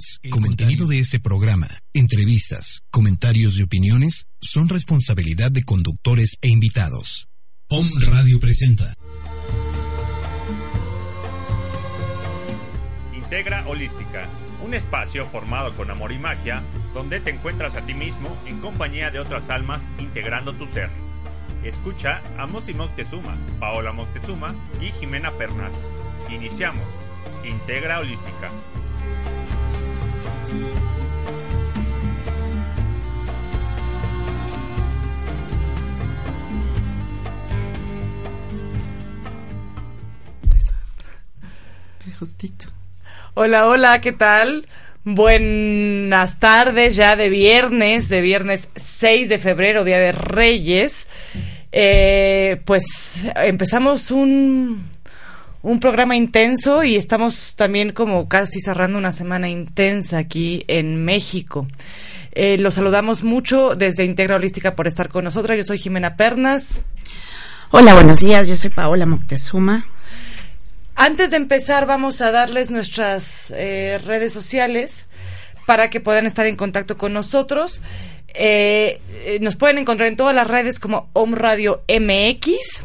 podcast. El contenido de este programa, entrevistas, comentarios y opiniones son responsabilidad de conductores e invitados. Om Radio presenta. Integra Holística, un espacio formado con amor y magia, donde te encuentras a ti mismo en compañía de otras almas integrando tu ser. Escucha a Mosi Moctezuma, Paola Moctezuma y Jimena Pernas. Iniciamos. Integra Holística. Justito. Hola, hola, ¿qué tal? Buenas tardes ya de viernes, de viernes 6 de febrero, Día de Reyes. Eh, pues empezamos un, un programa intenso y estamos también como casi cerrando una semana intensa aquí en México. Eh, los saludamos mucho desde Integra Holística por estar con nosotros. Yo soy Jimena Pernas. Hola, buenos días. Yo soy Paola Moctezuma. Antes de empezar, vamos a darles nuestras eh, redes sociales para que puedan estar en contacto con nosotros. Eh, eh, nos pueden encontrar en todas las redes como Om Radio MX.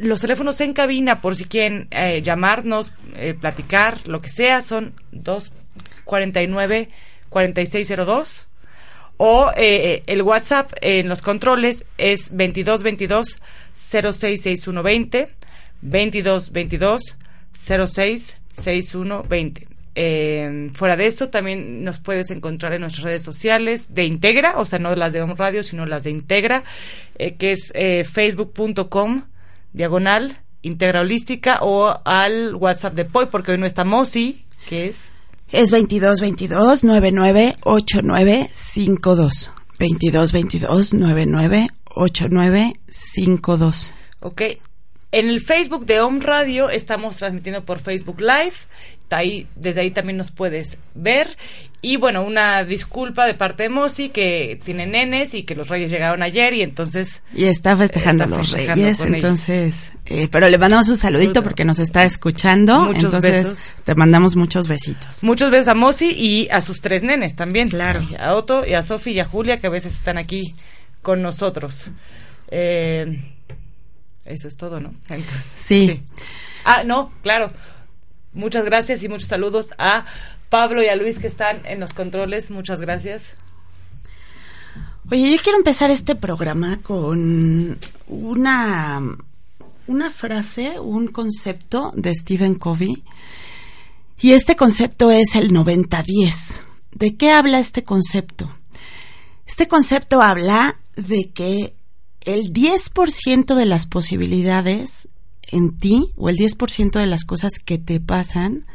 los teléfonos en cabina, por si quieren llamarnos, platicar, lo que sea, son 249-4602. O el WhatsApp en los controles es 2222 066120 2222 06 6120. Eh, fuera de eso, también nos puedes encontrar en nuestras redes sociales de Integra, o sea, no las de Home Radio, sino las de Integra, eh, que es eh, facebook.com diagonal Integra Holística o al WhatsApp de POI, porque hoy no está Mosi, que es... Es 2222 998952. 2222 998952. Ok, en el Facebook de Home Radio estamos transmitiendo por Facebook Live. Ahí, desde ahí también nos puedes ver. Y bueno, una disculpa de parte de Mosi que tiene nenes y que los reyes llegaron ayer y entonces... Y está festejando los reyes, entonces... Eh, pero le mandamos un saludito porque nos está escuchando. Muchos besos. Te mandamos muchos besitos. Muchos besos a Mosi y a sus tres nenes también. Claro. A Otto y a Sofi y a Julia que a veces están aquí con nosotros. Eh, eso es todo, ¿no? sí. Ah, no, claro. Muchas gracias y muchos saludos a Pablo y a Luis que están en los controles. Muchas gracias. Oye, yo quiero empezar este programa con una, una frase, un concepto de Stephen Covey. Y este concepto es el 90-10. ¿De qué habla este concepto? Este concepto habla de que el 10% de las posibilidades en ti o el 10% de las cosas que te pasan,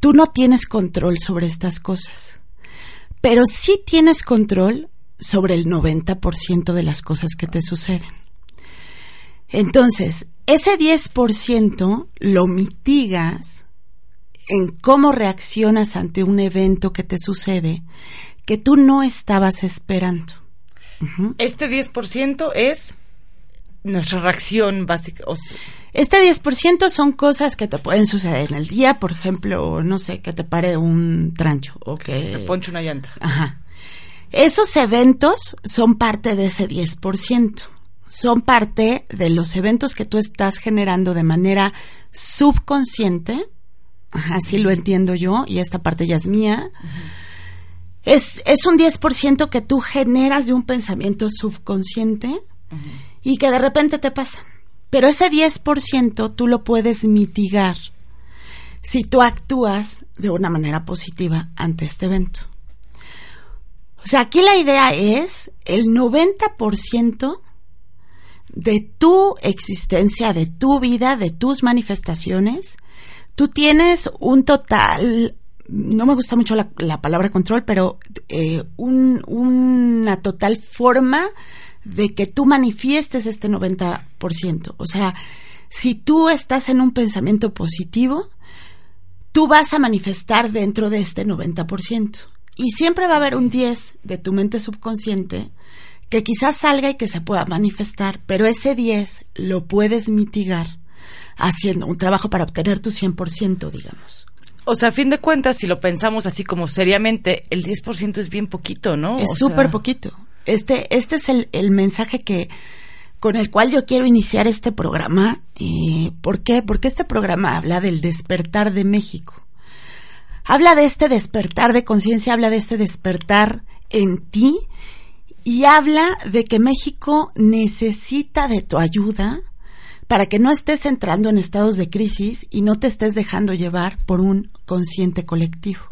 tú no tienes control sobre estas cosas. Pero sí tienes control sobre el 90% de las cosas que te suceden. Entonces, ese 10% lo mitigas en cómo reaccionas ante un evento que te sucede que tú no estabas esperando. Este 10% es nuestra reacción básica. este 10% son cosas que te pueden suceder en el día, por ejemplo, no sé, que te pare un trancho o que... Te ponche una llanta. Ajá. Esos eventos son parte de ese 10%. Son parte de los eventos que tú estás generando de manera subconsciente. Ajá, así lo entiendo yo, y esta parte ya es mía. Es, es un 10% que tú generas de un pensamiento subconsciente y que de repente te pasa. Pero ese 10% tú lo puedes mitigar si tú actúas de una manera positiva ante este evento. O sea, aquí la idea es el 90% de tu existencia, de tu vida, de tus manifestaciones, tú tienes un total no me gusta mucho la, palabra control, pero eh, una total forma de que tú manifiestes este 90%. O sea, si tú estás en un pensamiento positivo, tú vas a manifestar dentro de este 90%. Y siempre va a haber un 10 de tu mente subconsciente que quizás salga y que se pueda manifestar, pero ese 10 lo puedes mitigar haciendo un trabajo para obtener tu 100%, digamos. O sea, a fin de cuentas, si lo pensamos así como seriamente, el 10% es bien poquito, ¿no? Es súper sea, poquito. Este, este es el, el mensaje que con el cual yo quiero iniciar este programa. Eh, ¿Por qué? Porque este programa habla del despertar de México. Habla de este despertar de conciencia, habla de este despertar en ti y habla de que México necesita de tu ayuda para que no estés entrando en estados de crisis y no te estés dejando llevar por un consciente colectivo.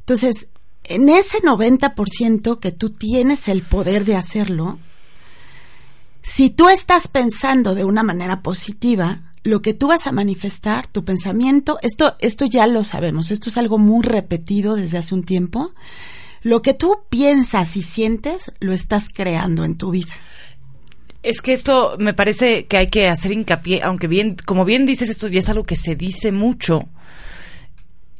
Entonces, en ese 90% que tú tienes el poder de hacerlo, si tú estás pensando de una manera positiva, lo que tú vas a manifestar, tu pensamiento, esto, esto ya lo sabemos, esto es algo muy repetido desde hace un tiempo. Lo que tú piensas y sientes, lo estás creando en tu vida. Es que esto me parece que hay que hacer hincapié, aunque bien, como bien dices, esto ya es algo que se dice mucho.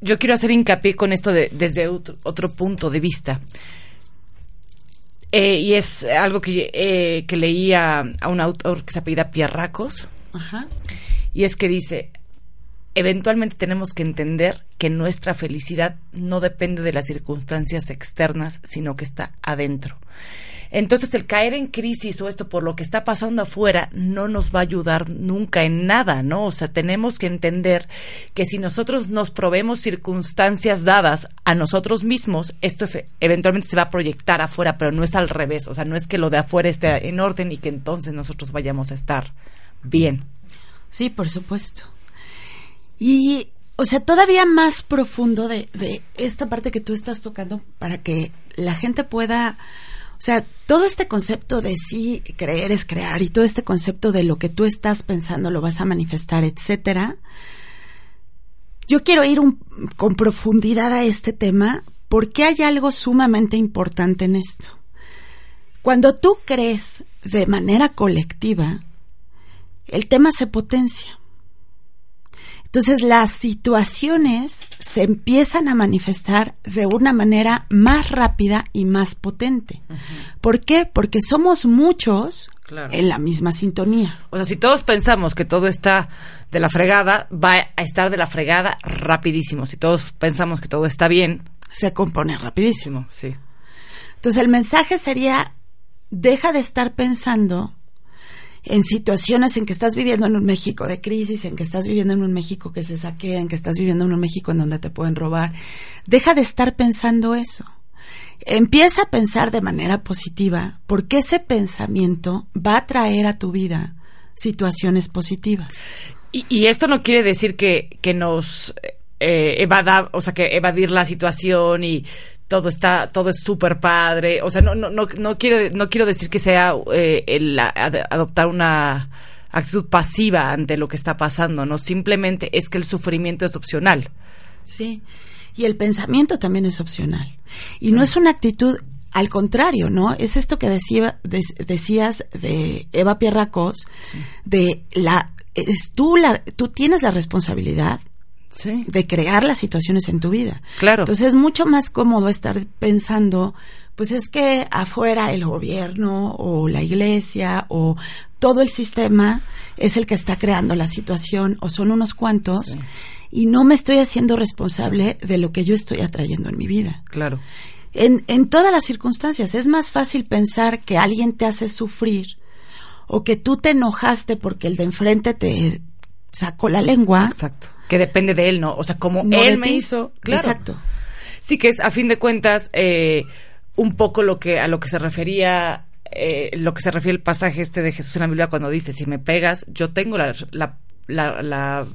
Yo quiero hacer hincapié con esto de- desde otro, otro punto de vista. Eh, y es algo que, eh, que leí a, a un autor que se apellida Pierracos, Ajá. y es que dice, eventualmente tenemos que entender que nuestra felicidad no depende de las circunstancias externas, sino que está adentro. Entonces el caer en crisis o esto por lo que está pasando afuera no nos va a ayudar nunca en nada, ¿no? O sea, tenemos que entender que si nosotros nos probemos circunstancias dadas a nosotros mismos, esto eventualmente se va a proyectar afuera, pero no es al revés, o sea, no es que lo de afuera esté en orden y que entonces nosotros vayamos a estar bien. Sí, por supuesto. Y, o sea, todavía más profundo de, de esta parte que tú estás tocando para que la gente pueda, o sea, todo este concepto de sí creer es crear y todo este concepto de lo que tú estás pensando lo vas a manifestar, etcétera. Yo quiero ir con profundidad a este tema porque hay algo sumamente importante en esto. Cuando tú crees de manera colectiva, el tema se potencia. Entonces las situaciones se empiezan a manifestar de una manera más rápida y más potente. ¿Por qué? Porque somos muchos Claro. en la misma sintonía. O sea, si todos pensamos que todo está de la fregada, va a estar de la fregada rapidísimo. Si todos pensamos que todo está bien, Se compone rapidísimo. sí. Entonces el mensaje sería, deja de estar pensando en situaciones en que estás viviendo en un México de crisis, en que estás viviendo en un México que se saquea, en que estás viviendo en un México en donde te pueden robar. Deja de estar pensando eso. Empieza a pensar de manera positiva, porque ese pensamiento va a traer a tu vida situaciones positivas. Y, esto no quiere decir que, que nos eh, evada, o sea, que evadir la situación y todo está, todo es súper padre. O sea, no, no, no, no quiero, no quiero decir que sea eh, el ad- adoptar una actitud pasiva ante lo que está pasando, no. Simplemente es que el sufrimiento es opcional. Sí. Y el pensamiento también es opcional. Y no es una actitud al contrario, ¿no? Es esto que decía, de- decías de Eva Pierracos, de la, es tú la, tú tienes la responsabilidad Sí. de crear las situaciones en tu vida. Claro. Entonces es mucho más cómodo estar pensando, pues es que afuera el gobierno o la iglesia o todo el sistema es el que está creando la situación o son unos cuantos y no me estoy haciendo responsable de lo que yo estoy atrayendo en mi vida. Claro. En, en todas las circunstancias es más fácil pensar que alguien te hace sufrir o que tú te enojaste porque el de enfrente te sacó la lengua. Exacto. Que depende de él, ¿no? O sea, como no él me hizo. Claro. Exacto. Sí, que es a fin de cuentas eh, un poco lo que a lo que se refería eh, lo que se refiere el pasaje este de Jesús en la Biblia cuando dice si me pegas yo tengo la la, la, la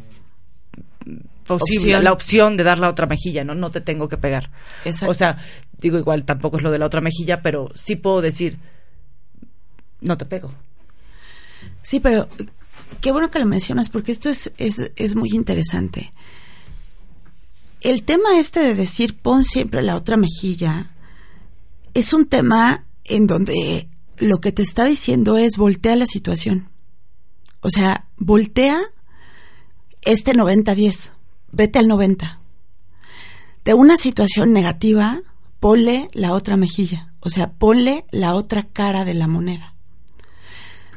posible Opción. la opción de dar la otra mejilla no no te tengo que pegar Exacto. o sea digo igual tampoco es lo de la otra mejilla pero sí puedo decir no te pego Sí, pero qué bueno que lo mencionas porque esto es, es, es muy interesante. El tema este de decir pon siempre la otra mejilla es un tema en donde lo que te está diciendo es voltea la situación. O sea, voltea este 90-10, vete al 90. De una situación negativa, ponle la otra mejilla, o sea, ponle la otra cara de la moneda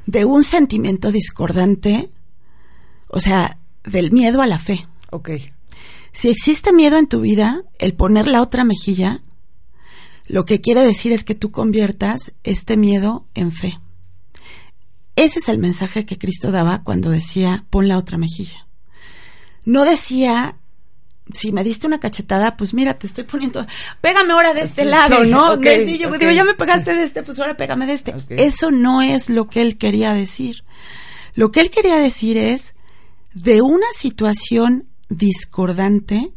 de un sentimiento discordante, o sea, del miedo a la fe. Ok. Si existe miedo en tu vida, el poner la otra mejilla, lo que quiere decir es que tú conviertas este miedo en fe. Ese es el mensaje que Cristo daba cuando decía, pon la otra mejilla. No decía, si me diste una cachetada, pues mira, te estoy poniendo, pégame ahora de este lado, ¿no? yo digo, ya me pegaste de este, pues ahora pégame de este. Eso no es lo que él quería decir. Lo que él quería decir es, de una situación discordante,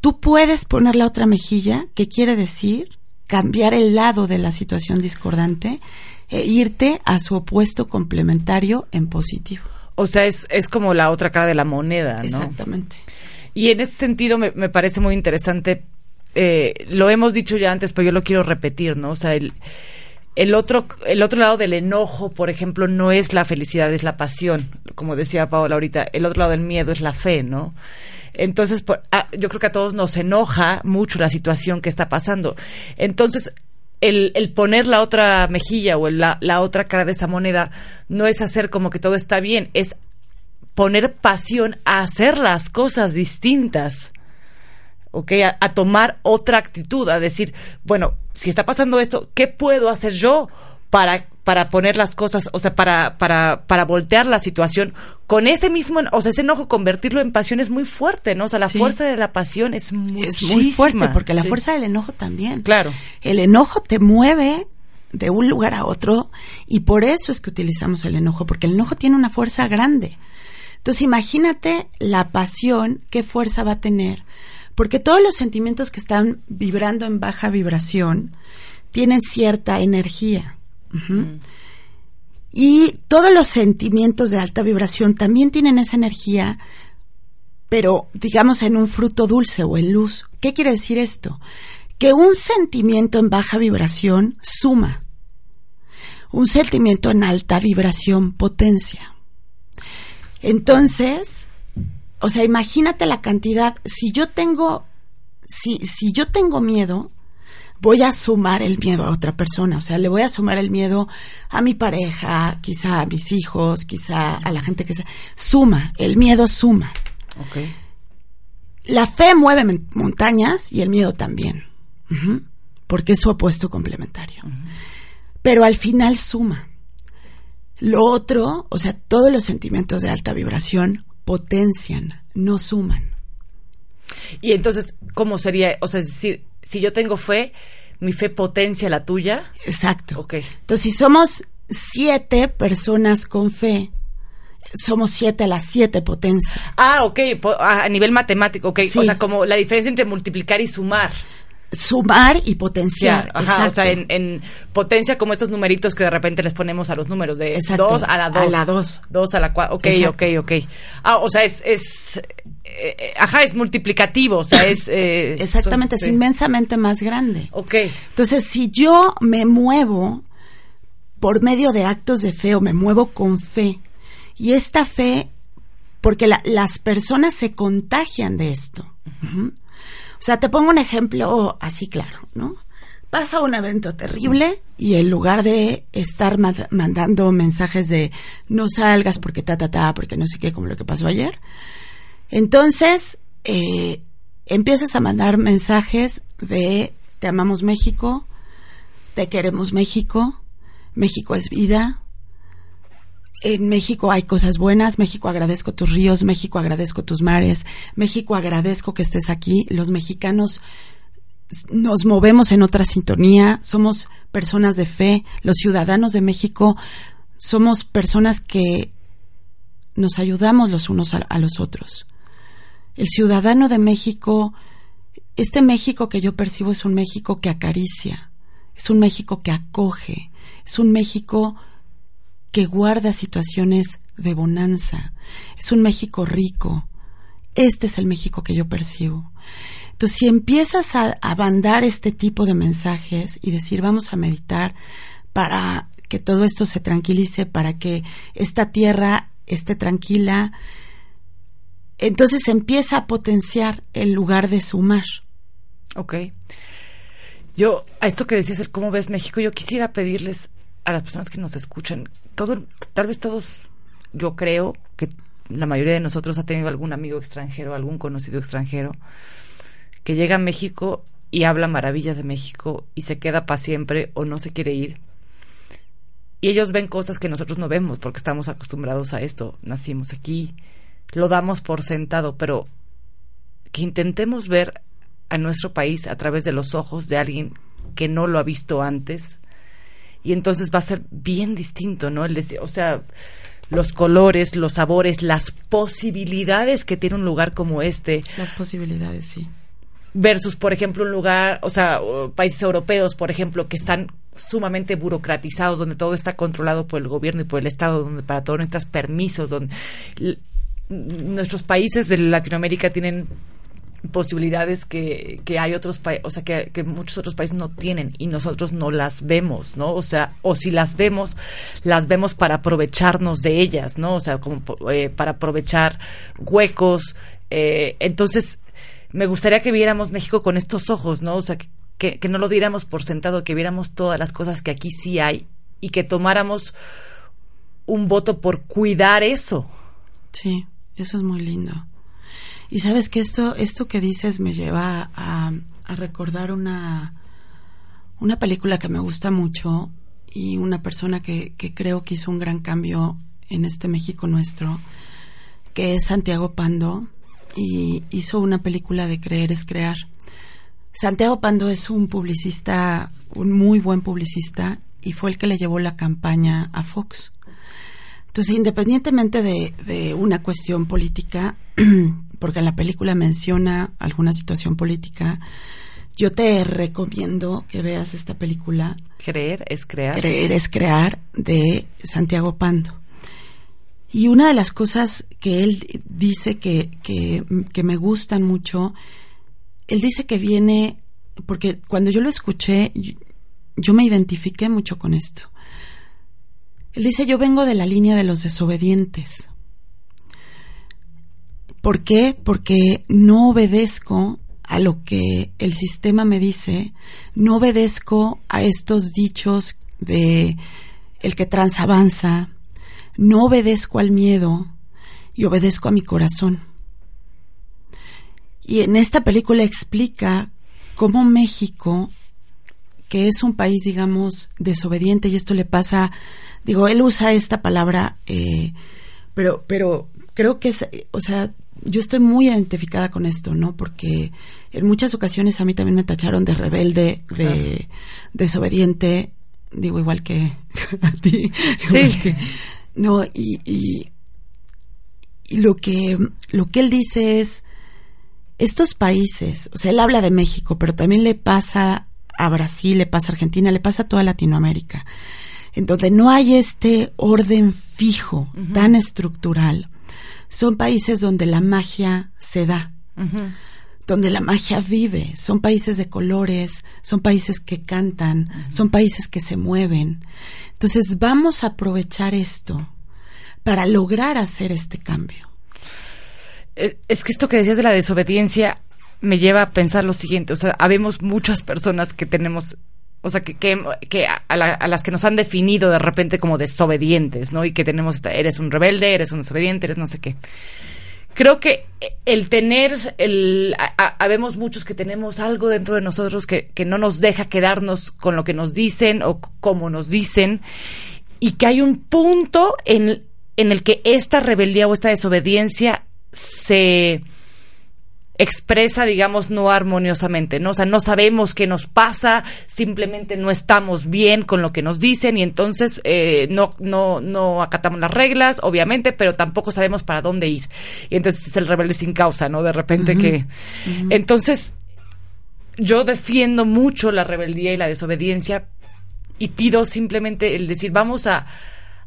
tú puedes poner la otra mejilla, que quiere decir cambiar el lado de la situación discordante e irte a su opuesto complementario en positivo. O sea, es, es como la otra cara de la moneda, ¿no? Exactamente. Y en ese sentido me, me parece muy interesante, eh, lo hemos dicho ya antes, pero yo lo quiero repetir, ¿no? O sea, el, el otro, el otro lado del enojo, por ejemplo, no es la felicidad, es la pasión, como decía Paola ahorita. El otro lado del miedo es la fe, ¿no? Entonces, ah, yo creo que a todos nos enoja mucho la situación que está pasando. Entonces, el, el poner la otra mejilla o la, la otra cara de esa moneda no es hacer como que todo está bien, es poner pasión a hacer las cosas distintas. ¿ok? A, tomar otra actitud, a decir, bueno, si está pasando esto, ¿qué puedo hacer yo para, para poner las cosas, o sea, para, para, para voltear la situación con ese mismo, o sea, ese enojo, convertirlo en pasión es muy fuerte, ¿no? O sea, la fuerza de la pasión es, es muy fuerte, porque la fuerza del enojo también. Claro. El enojo te mueve de un lugar a otro y por eso es que utilizamos el enojo, porque el enojo tiene una fuerza grande. Entonces imagínate la pasión, qué fuerza va a tener porque todos los sentimientos que están vibrando en baja vibración tienen cierta energía. Mm. Y todos los sentimientos de alta vibración también tienen esa energía, pero digamos en un fruto dulce o en luz. ¿Qué quiere decir esto? Que un sentimiento en baja vibración suma. Un sentimiento en alta vibración potencia. Entonces, o sea, imagínate la cantidad. Si yo tengo, si, si yo tengo miedo, voy a sumar el miedo a otra persona. O sea, le voy a sumar el miedo a mi pareja, quizá a mis hijos, quizá a la gente que sea. Suma, el miedo suma. Okay. La fe mueve montañas y el miedo también. porque es su opuesto complementario. Pero al final suma. Lo otro, o sea, todos los sentimientos de alta vibración potencian, no suman. Y entonces, ¿cómo sería? O sea, es decir, si yo tengo fe, mi fe potencia la tuya. Exacto. Ok. Entonces, si somos siete personas con fe, somos siete a las siete potencia. Ah, ok, a nivel matemático, ok. O sea, como la diferencia entre multiplicar y sumar sumar y potenciar. Ajá, o sea, en, potencia como estos numeritos que de repente les ponemos a los números de 2 a la 2. A la 2. 2 a la 4. Ok, ok, ok. Ah, o sea, es, es eh, ajá, es multiplicativo, o sea, es... Eh, Exactamente, es inmensamente más grande. Ok. Entonces, si yo me muevo por medio de actos de fe o me muevo con fe, y esta fe, porque las personas se contagian de esto. O sea, te pongo un ejemplo así claro, ¿no? Pasa un evento terrible y en lugar de estar mandando mensajes de no salgas porque ta, ta, ta, porque no sé qué, como lo que pasó ayer, entonces eh, empiezas a mandar mensajes de te amamos México, te queremos México, México es vida, en México hay cosas buenas, México agradezco tus ríos, México agradezco tus mares, México agradezco que estés aquí. Los mexicanos nos movemos en otra sintonía, somos personas de fe, los ciudadanos de México somos personas que nos ayudamos los unos a, los otros. El ciudadano de México, este México que yo percibo es un México que acaricia, es un México que acoge, es un México que guarda situaciones de bonanza. Es un México rico. Este es el México que yo percibo. Entonces, si empiezas a, a este tipo de mensajes y decir, vamos a meditar para que todo esto se tranquilice, para que esta tierra esté tranquila, entonces empieza a potenciar el lugar de sumar. Ok. Yo, a esto que decías, el cómo ves México, yo quisiera pedirles a las personas que nos escuchan, todo, tal vez todos, yo creo que la mayoría de nosotros ha tenido algún amigo extranjero, algún conocido extranjero, que llega a México y habla maravillas de México y se queda para siempre o no se quiere ir. Y ellos ven cosas que nosotros no vemos porque estamos acostumbrados a esto, nacimos aquí, lo damos por sentado, pero que intentemos ver a nuestro país a través de los ojos de alguien que no lo ha visto antes y entonces va a ser bien distinto, ¿no? El o sea, los colores, los sabores, las posibilidades que tiene un lugar como este. Las posibilidades, sí. Versus, por ejemplo, un lugar, o sea, países europeos, por ejemplo, que están sumamente burocratizados, donde todo está controlado por el gobierno y por el Estado, donde para todo necesitas permisos, donde nuestros países de Latinoamérica tienen posibilidades que, que hay otros países, o sea, que, que, muchos otros países no tienen y nosotros no las vemos, ¿no? O sea, o si las vemos, las vemos para aprovecharnos de ellas, ¿no? O sea, como eh, para aprovechar huecos. Eh, entonces, me gustaría que viéramos México con estos ojos, ¿no? O sea, que, que no lo diéramos por sentado, que viéramos todas las cosas que aquí sí hay y que tomáramos un voto por cuidar eso. Sí, eso es muy lindo. Y sabes que esto, esto que dices me lleva a, recordar una, una película que me gusta mucho y una persona que, que creo que hizo un gran cambio en este México nuestro, que es Santiago Pando, y hizo una película de Creer es Crear. Santiago Pando es un publicista, un muy buen publicista, y fue el que le llevó la campaña a Fox. Entonces, independientemente de, de una cuestión política, porque en la película menciona alguna situación política, yo te recomiendo que veas esta película. Creer es crear. Creer es crear de Santiago Pando. Y una de las cosas que él dice que, que, que me gustan mucho, él dice que viene, porque cuando yo lo escuché, yo me identifiqué mucho con esto. Él dice, yo vengo de la línea de los desobedientes. ¿Por qué? Porque no obedezco a lo que el sistema me dice, no obedezco a estos dichos de el que transavanza, no obedezco al miedo y obedezco a mi corazón. Y en esta película explica cómo México, que es un país, digamos, desobediente, y esto le pasa, digo, él usa esta palabra, eh, pero, pero creo que es, o sea, yo estoy muy identificada con esto, ¿no? Porque en muchas ocasiones a mí también me tacharon de rebelde, de desobediente, digo igual que a ti. Sí. no, y, y, lo que lo que él dice es estos países, o sea, él habla de México, pero también le pasa a Brasil, le pasa a Argentina, le pasa a toda Latinoamérica, en donde no hay este orden fijo, tan estructural son países donde la magia se da, donde la magia vive, son países de colores, son países que cantan, son países que se mueven. Entonces vamos a aprovechar esto para lograr hacer este cambio. Eh, es que esto que decías de la desobediencia me lleva a pensar lo siguiente, o sea, habemos muchas personas que tenemos o sea, que, que, a, las que nos han definido de repente como desobedientes, ¿no? Y que tenemos, eres un rebelde, eres un desobediente, eres no sé qué. Creo que el tener, el, habemos muchos que tenemos algo dentro de nosotros que, que no nos deja quedarnos con lo que nos dicen o como nos dicen, y que hay un punto en, en el que esta rebeldía o esta desobediencia se expresa, digamos, no armoniosamente, ¿no? O sea, no sabemos qué nos pasa, simplemente no estamos bien con lo que nos dicen y entonces eh, no, no, no acatamos las reglas, obviamente, pero tampoco sabemos para dónde ir. Y entonces es el rebelde sin causa, ¿no? De repente que... Entonces, yo defiendo mucho la rebeldía y la desobediencia y pido simplemente el decir, vamos a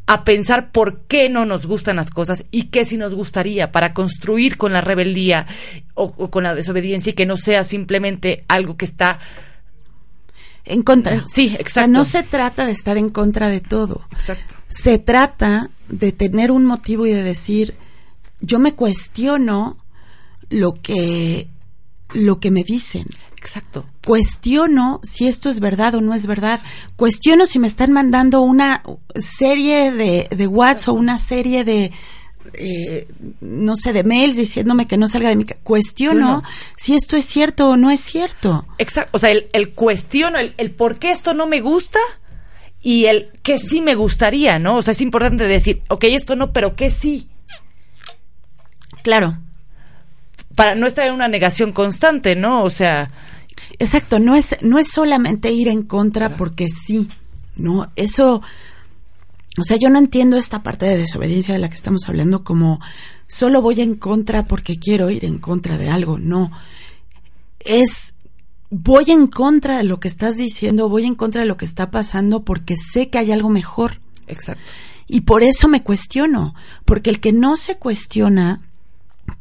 a pensar por qué no nos gustan las cosas y qué sí nos gustaría para construir con la rebeldía o, con la desobediencia y que no sea simplemente algo que está en contra. Sí, exacto. no se trata de estar en contra de todo. Exacto. Se trata de tener un motivo y de decir, yo me cuestiono lo que lo que me dicen. Exacto. Cuestiono si esto es verdad o no es verdad. Cuestiono si me están mandando una serie de, de WhatsApp o una serie de, eh, no sé, de mails diciéndome que no salga de mi casa. Cuestiono si esto es cierto o no es cierto. Exacto. O sea, el, el cuestiono, el, el por qué esto no me gusta y el que sí me gustaría, ¿no? O sea, es importante decir, ok, esto no, pero que sí. Claro. Para no estar en una negación constante, ¿no? O sea. Exacto, no es, no es solamente ir en contra porque sí, ¿no? Eso o sea, yo no entiendo esta parte de desobediencia de la que estamos hablando como solo voy en contra porque quiero ir en contra de algo. No. Es voy en contra de lo que estás diciendo, voy en contra de lo que está pasando porque sé que hay algo mejor. Exacto. Y por eso me cuestiono, porque el que no se cuestiona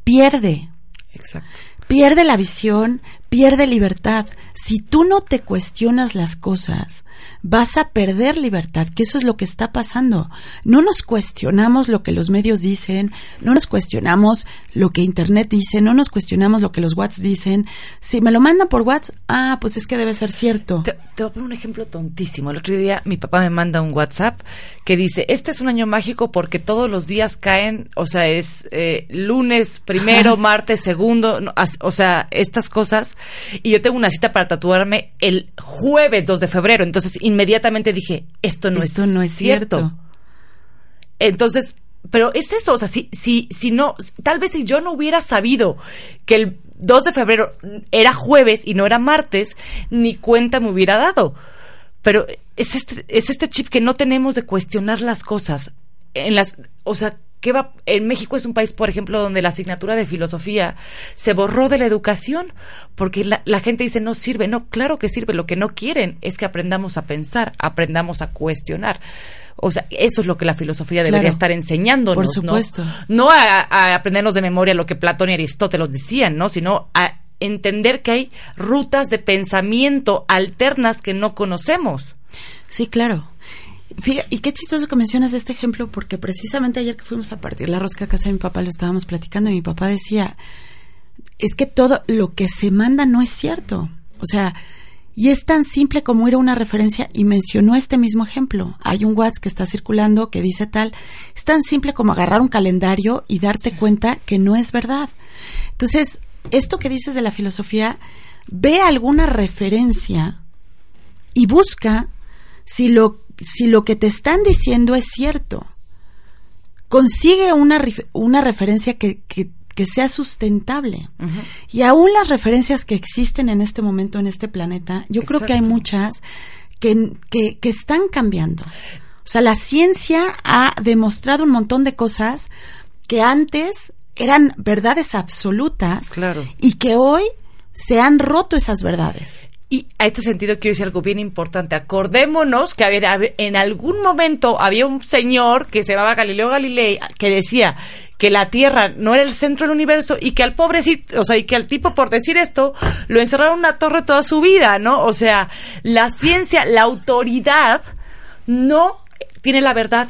pierde. Exacto. Pierde la visión, pierde libertad. Si tú no te cuestionas las cosas, vas a perder libertad, que eso es lo que está pasando. No nos cuestionamos lo que los medios dicen, no nos cuestionamos lo que Internet dice, no nos cuestionamos lo que los WhatsApp dicen. Si me lo mandan por WhatsApp, ah, pues es que debe ser cierto. Te, voy a poner un ejemplo tontísimo. El otro día mi papá me manda un WhatsApp que dice, este es un año mágico porque todos los días caen, o sea, es eh, lunes primero, martes segundo, o sea, estas cosas. Y yo tengo una cita para tatuarme el jueves 2 de febrero. Entonces, inmediatamente dije, esto no, esto es, no es cierto. Entonces, pero es eso, o sea, si, si, si no, tal vez si yo no hubiera sabido que el 2 de febrero era jueves y no era martes, ni cuenta me hubiera dado. Pero es este, es este chip que no tenemos de cuestionar las cosas. En las, o sea, ¿qué va? En México es un país, por ejemplo, donde la asignatura de filosofía se borró de la educación porque la, la, gente dice no sirve. No, claro que sirve. Lo que no quieren es que aprendamos a pensar, aprendamos a cuestionar. O sea, eso es lo que la filosofía debería Claro. estar enseñándonos. Por supuesto. No, no a, a aprendernos de memoria lo que Platón y Aristóteles decían, ¿no? Sino a entender que hay rutas de pensamiento alternas que no conocemos. Sí, claro. Fíjate, y qué chistoso que mencionas este ejemplo, porque precisamente ayer que fuimos a partir la rosca a casa de mi papá lo estábamos platicando y mi papá decía, es que todo lo que se manda no es cierto. O sea, y es tan simple como ir a una referencia y mencionó este mismo ejemplo. Hay un WhatsApp que está circulando que dice tal. Es tan simple como agarrar un calendario y darte cuenta que no es verdad. Entonces, esto que dices de la filosofía, ve alguna referencia y busca si lo, si lo que te están diciendo es cierto. Consigue una, una referencia que, que, que sea sustentable. Y aún las referencias que existen en este momento en este planeta, yo creo que hay muchas que, que, que están cambiando. O sea, la ciencia ha demostrado un montón de cosas que antes eran verdades absolutas Claro. y que hoy se han roto esas verdades. Y a este sentido quiero decir algo bien importante. Acordémonos que había- en algún momento había un señor que se llamaba Galileo Galilei que decía que la Tierra no era el centro del universo y que al pobrecito, o sea, y que al tipo por decir esto lo encerraron en una torre toda su vida, ¿no? O sea, la ciencia, la autoridad no tiene la verdad.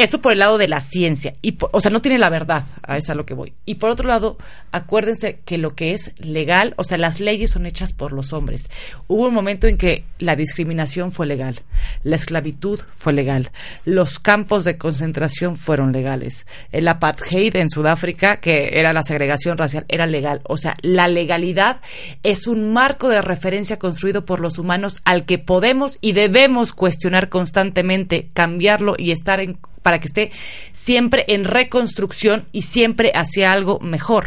Eso por el lado de la ciencia. Y o sea, no tiene la verdad. A eso es a lo que voy. Y por otro lado, acuérdense que lo que es legal, o sea, las leyes son hechas por los hombres. Hubo un momento en que la discriminación fue legal, la esclavitud fue legal, los campos de concentración fueron legales, el apartheid en Sudáfrica, que era la segregación racial, era legal. O sea, la legalidad es un marco de referencia construido por los humanos al que podemos y debemos cuestionar constantemente, cambiarlo y estar en para que esté siempre en reconstrucción y siempre hacia algo mejor.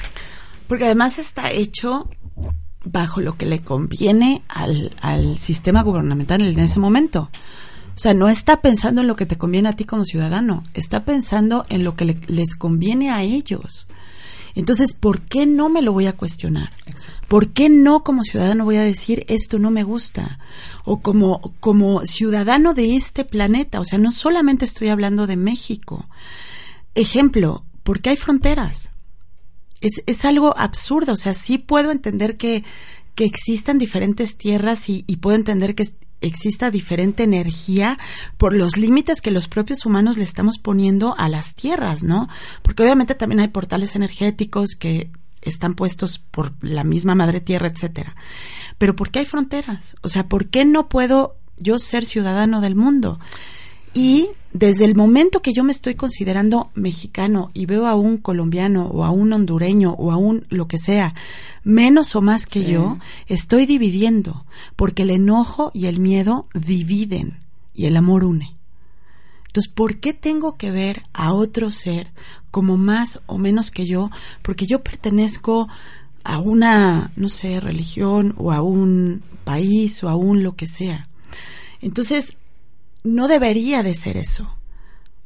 Porque además está hecho bajo lo que le conviene al, al sistema gubernamental en ese momento. O sea, no está pensando en lo que te conviene a ti como ciudadano, está pensando en lo que le- les conviene a ellos. Entonces, ¿por qué no me lo voy a cuestionar? ¿Por qué no como ciudadano voy a decir esto no me gusta? O como, como ciudadano de este planeta, o sea, no solamente estoy hablando de México. Ejemplo, ¿por qué hay fronteras? es, es algo absurdo. O sea, sí puedo entender que, que existan diferentes tierras y, y puedo entender que exista diferente energía por los límites que los propios humanos le estamos poniendo a las tierras, ¿no? Porque obviamente también hay portales energéticos que están puestos por la misma madre tierra, etcétera. Pero ¿por qué hay fronteras? O sea, ¿por qué no puedo yo ser ciudadano del mundo? Y desde el momento que yo me estoy considerando mexicano y veo a un colombiano o a un hondureño o a un lo que sea menos o más que yo, estoy dividiendo, porque el enojo y el miedo dividen y el amor une. Entonces, ¿por qué tengo que ver a otro ser como más o menos que yo? Porque yo pertenezco a una, no sé, religión o a un país o a un lo que sea. Entonces, no debería de ser eso.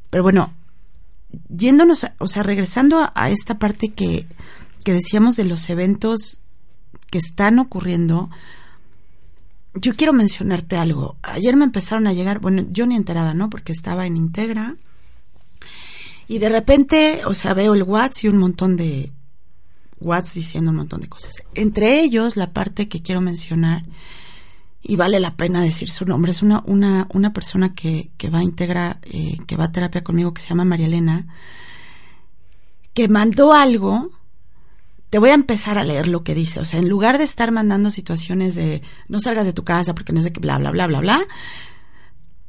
Pero bueno, yéndonos, o sea, regresando a, esta parte que, que decíamos de los eventos que están ocurriendo, yo quiero mencionarte algo. Ayer me empezaron a llegar, bueno, yo ni enterada, ¿no? Porque estaba en Integra. Y de repente, o sea, veo el WhatsApp y un montón de WhatsApp diciendo un montón de cosas. Entre ellos, la parte que quiero mencionar y vale la pena decir su nombre. Es una, una, una persona que, que va a integrar, eh, que va a terapia conmigo, que se llama María Elena, que mandó algo. Te voy a empezar a leer lo que dice. O sea, en lugar de estar mandando situaciones de no salgas de tu casa porque no sé qué, bla, bla, bla, bla, bla,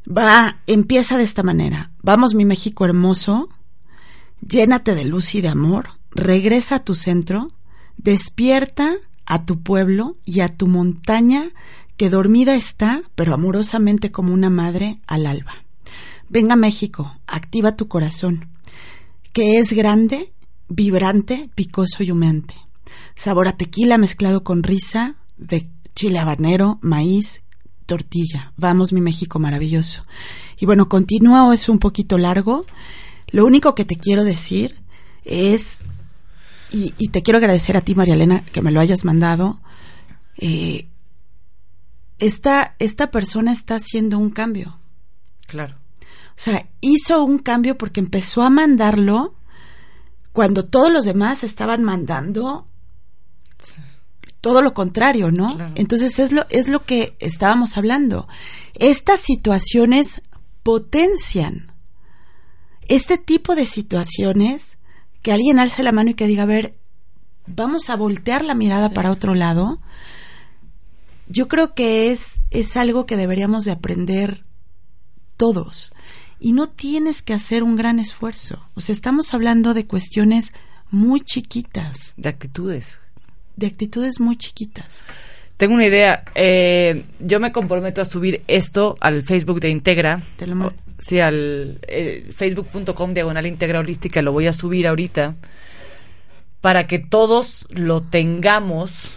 va, empieza de esta manera. Vamos, mi México hermoso, llénate de luz y de amor, regresa a tu centro, despierta a tu pueblo y a tu montaña que dormida está, pero amorosamente como una madre al alba. Venga México, activa tu corazón, que es grande, vibrante, picoso y humeante. Sabor a tequila mezclado con risa de chile habanero, maíz, tortilla. Vamos, mi México maravilloso. Y bueno, continúa es un poquito largo. Lo único que te quiero decir es, y, te quiero agradecer a ti, María Elena, que me lo hayas mandado. Eh, esta, esta persona está haciendo un cambio. Claro. O sea, hizo un cambio porque empezó a mandarlo cuando todos los demás estaban mandando todo lo contrario, ¿no? Entonces es lo, es lo que estábamos hablando. Estas situaciones potencian este tipo de situaciones que alguien alce la mano y que diga, a ver, vamos a voltear la mirada para otro lado yo creo que es, es algo que deberíamos de aprender todos. Y no tienes que hacer un gran esfuerzo. O sea, estamos hablando de cuestiones muy chiquitas. De actitudes. De actitudes muy chiquitas. Tengo una idea. Eh, yo me comprometo a subir esto al Facebook de Integra. Te lo sí, al eh, facebook.com diagonal Integra Holística. Lo voy a subir ahorita para que todos lo tengamos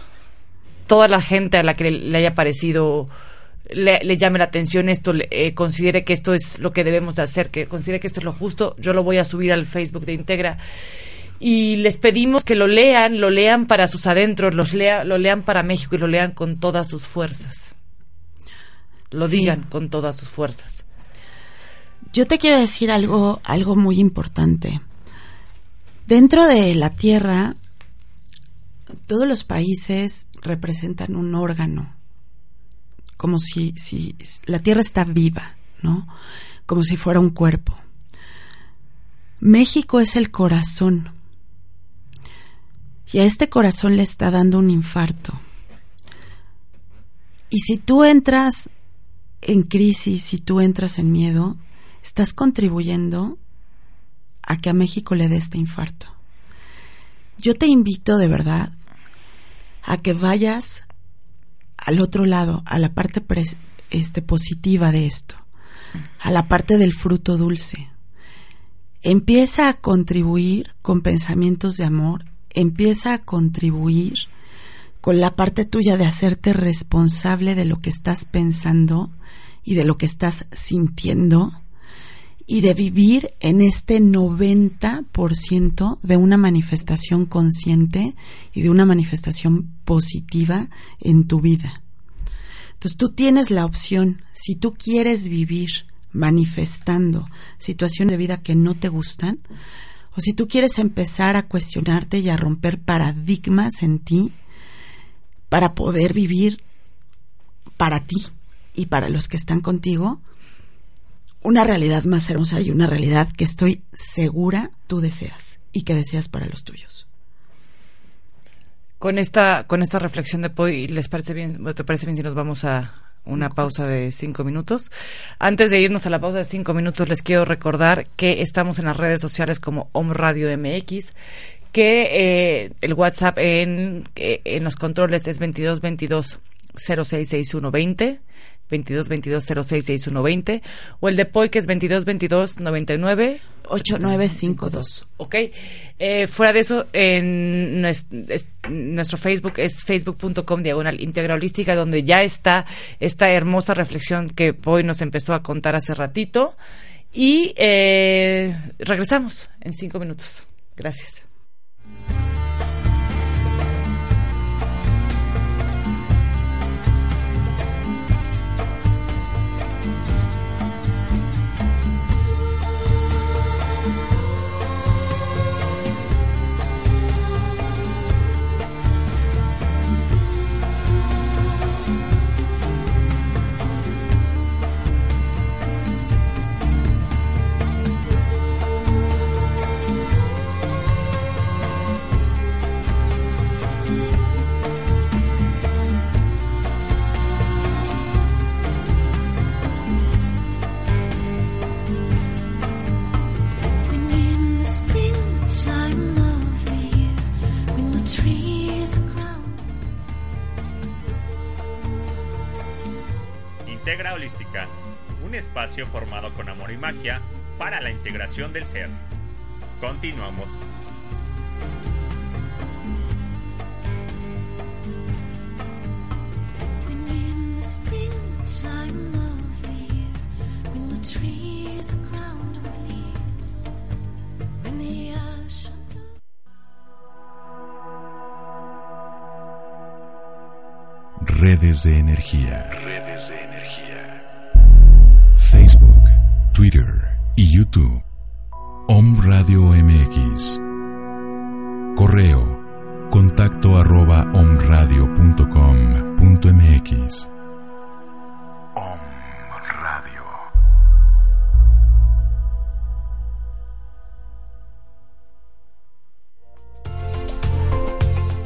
toda la gente a la que le, haya parecido le, llame la atención esto, eh, considere que esto es lo que debemos de hacer, que considere que esto es lo justo, yo lo voy a subir al Facebook de Integra. Y les pedimos que lo lean, lo lean para sus adentros, los lea, lo lean para México y lo lean con todas sus fuerzas. Lo digan con todas sus fuerzas. Yo te quiero decir algo, algo muy importante. Dentro de la Tierra todos los países representan un órgano, como si, si la Tierra está viva, ¿no? Como si fuera un cuerpo. México es el corazón. Y a este corazón le está dando un infarto. Y si tú entras en crisis, si tú entras en miedo, estás contribuyendo a que a México le dé este infarto. Yo te invito de verdad a que vayas al otro lado, a la parte este, positiva de esto, a la parte del fruto dulce. Empieza a contribuir con pensamientos de amor, empieza a contribuir con la parte tuya de hacerte responsable de lo que estás pensando y de lo que estás sintiendo y de vivir en este 90% de una manifestación consciente y de una manifestación positiva en tu vida. Entonces tú tienes la opción, si tú quieres vivir manifestando situaciones de vida que no te gustan, o si tú quieres empezar a cuestionarte y a romper paradigmas en ti para poder vivir para ti y para los que están contigo, una realidad más hermosa y una realidad que estoy segura tú deseas y que deseas para los tuyos. Con esta, con esta reflexión de hoy, ¿les parece bien, te parece bien si nos vamos a, una pausa de cinco minutos. Antes de irnos a la pausa de cinco minutos, les quiero recordar que estamos en las redes sociales como Om Radio MX, que eh, el WhatsApp en, eh, en los controles es 2222 066120 22 22 066120 o el de POI que es 22 22 99 8952. Ok. Eh, fuera de eso, en nuestro, Facebook es facebook.com diagonal integra holística, donde ya está esta hermosa reflexión que Poi nos empezó a contar hace ratito. Y eh, regresamos en cinco minutos. Gracias. Para la integración del ser. Continuamos. Redes de energía. Y YouTube. Om Radio MX. Correo contacto arroba omradio.com.mx. Om Radio.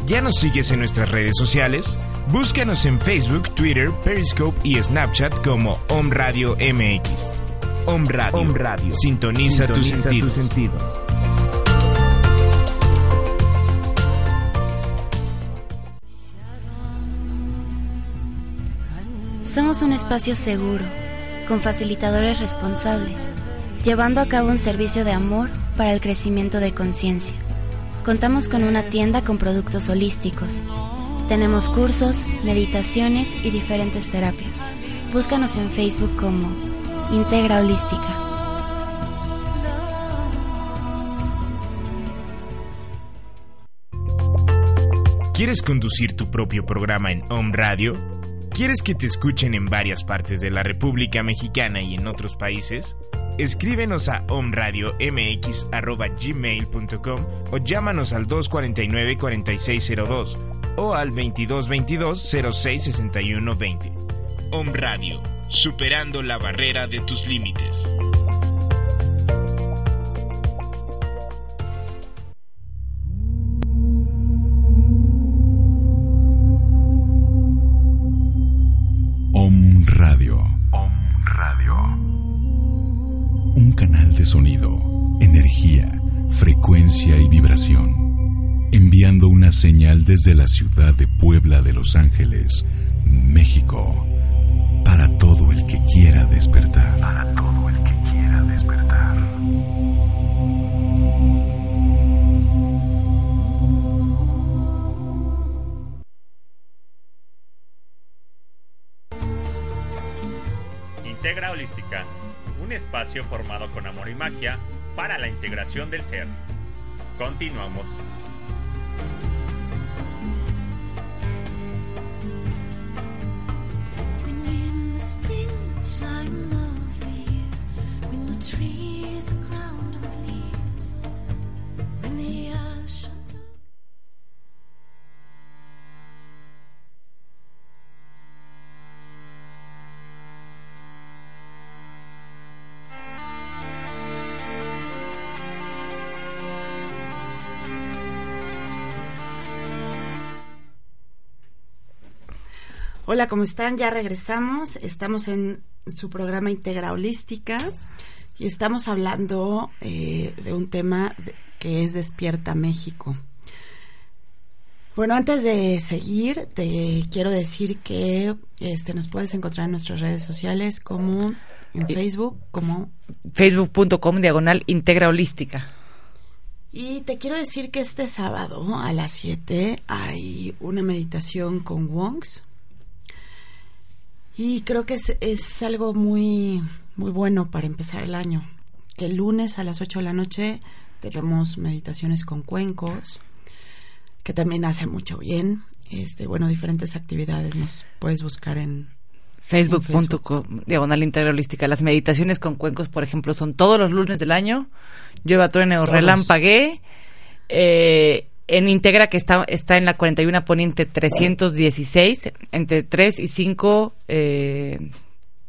¿Ya nos sigues en nuestras redes sociales? Búscanos en Facebook, Twitter, Periscope y Snapchat como Om Radio MX. Om Radio. Sintoniza, tu, sentido. Somos un espacio seguro, con facilitadores responsables, llevando a cabo un servicio de amor para el crecimiento de conciencia. Contamos con una tienda con productos holísticos. Tenemos cursos, meditaciones y diferentes terapias. Búscanos en Facebook como Integra Holística. ¿Quieres conducir tu propio programa en Home Radio? ¿Quieres que te escuchen en varias partes de la República Mexicana y en otros países? Escríbenos a omradiomx.gmail.com o llámanos al 249-4602 o al 2222-066120. Home Radio superando la barrera de tus límites. Om Radio. Om Radio. Un canal de sonido, energía, frecuencia y vibración. Enviando una señal desde la ciudad de Puebla de Los Ángeles, México para todo el que quiera despertar. Para todo el que quiera despertar. Integra Holística, un espacio formado con amor y magia para la integración del ser. Continuamos. Hola, ¿cómo están? Ya regresamos. Estamos en su programa Integra Holística y estamos hablando eh, de un tema que es Despierta México. Bueno, antes de seguir, te quiero decir que este, nos puedes encontrar en nuestras redes sociales como en Facebook, como facebook.com diagonal integra holística. Y te quiero decir que este sábado a las 7 hay una meditación con Wongs. Y creo que es, es algo muy, muy bueno para empezar el año. Que el lunes a las 8 de la noche tenemos meditaciones con cuencos que también hace mucho bien. Este, bueno, diferentes actividades nos puedes buscar en facebook.com diagonal integralística. Las meditaciones con cuencos, por ejemplo, son todos los lunes del año. Llueva, truene o relámpague. Eh, en Integra, que está, está en la 41 Poniente 316, entre 3 y 5 eh,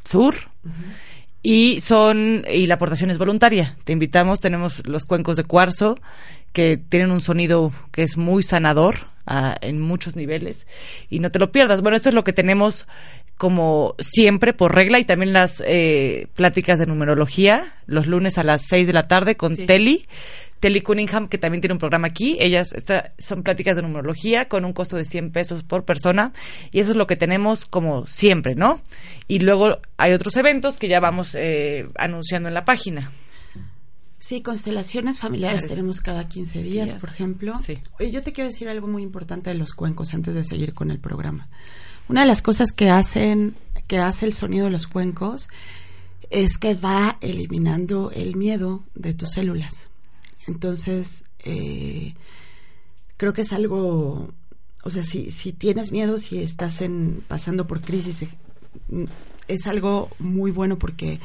Sur. Y son, y la aportación es voluntaria. Te invitamos, tenemos los cuencos de cuarzo que tienen un sonido que es muy sanador ah, en muchos niveles y no te lo pierdas. Bueno, esto es lo que tenemos como siempre por regla y también las eh, pláticas de numerología los lunes a las 6 de la tarde con Telly. Telly Cunningham, que también tiene un programa aquí. Ellas son pláticas de numerología con un costo de 100 pesos por persona. Y eso es lo que tenemos como siempre, ¿no? Y luego hay otros eventos que ya vamos eh, anunciando en la página. Sí, constelaciones familiares tenemos cada 15 días, por ejemplo. Sí. Yo te quiero decir algo muy importante de los cuencos antes de seguir con el programa. Una de las cosas que hacen, que hace el sonido de los cuencos es que va eliminando el miedo de tus células. Entonces, eh, creo que es algo, o sea, si, si tienes miedo, si estás en, pasando por crisis, eh, es algo muy bueno porque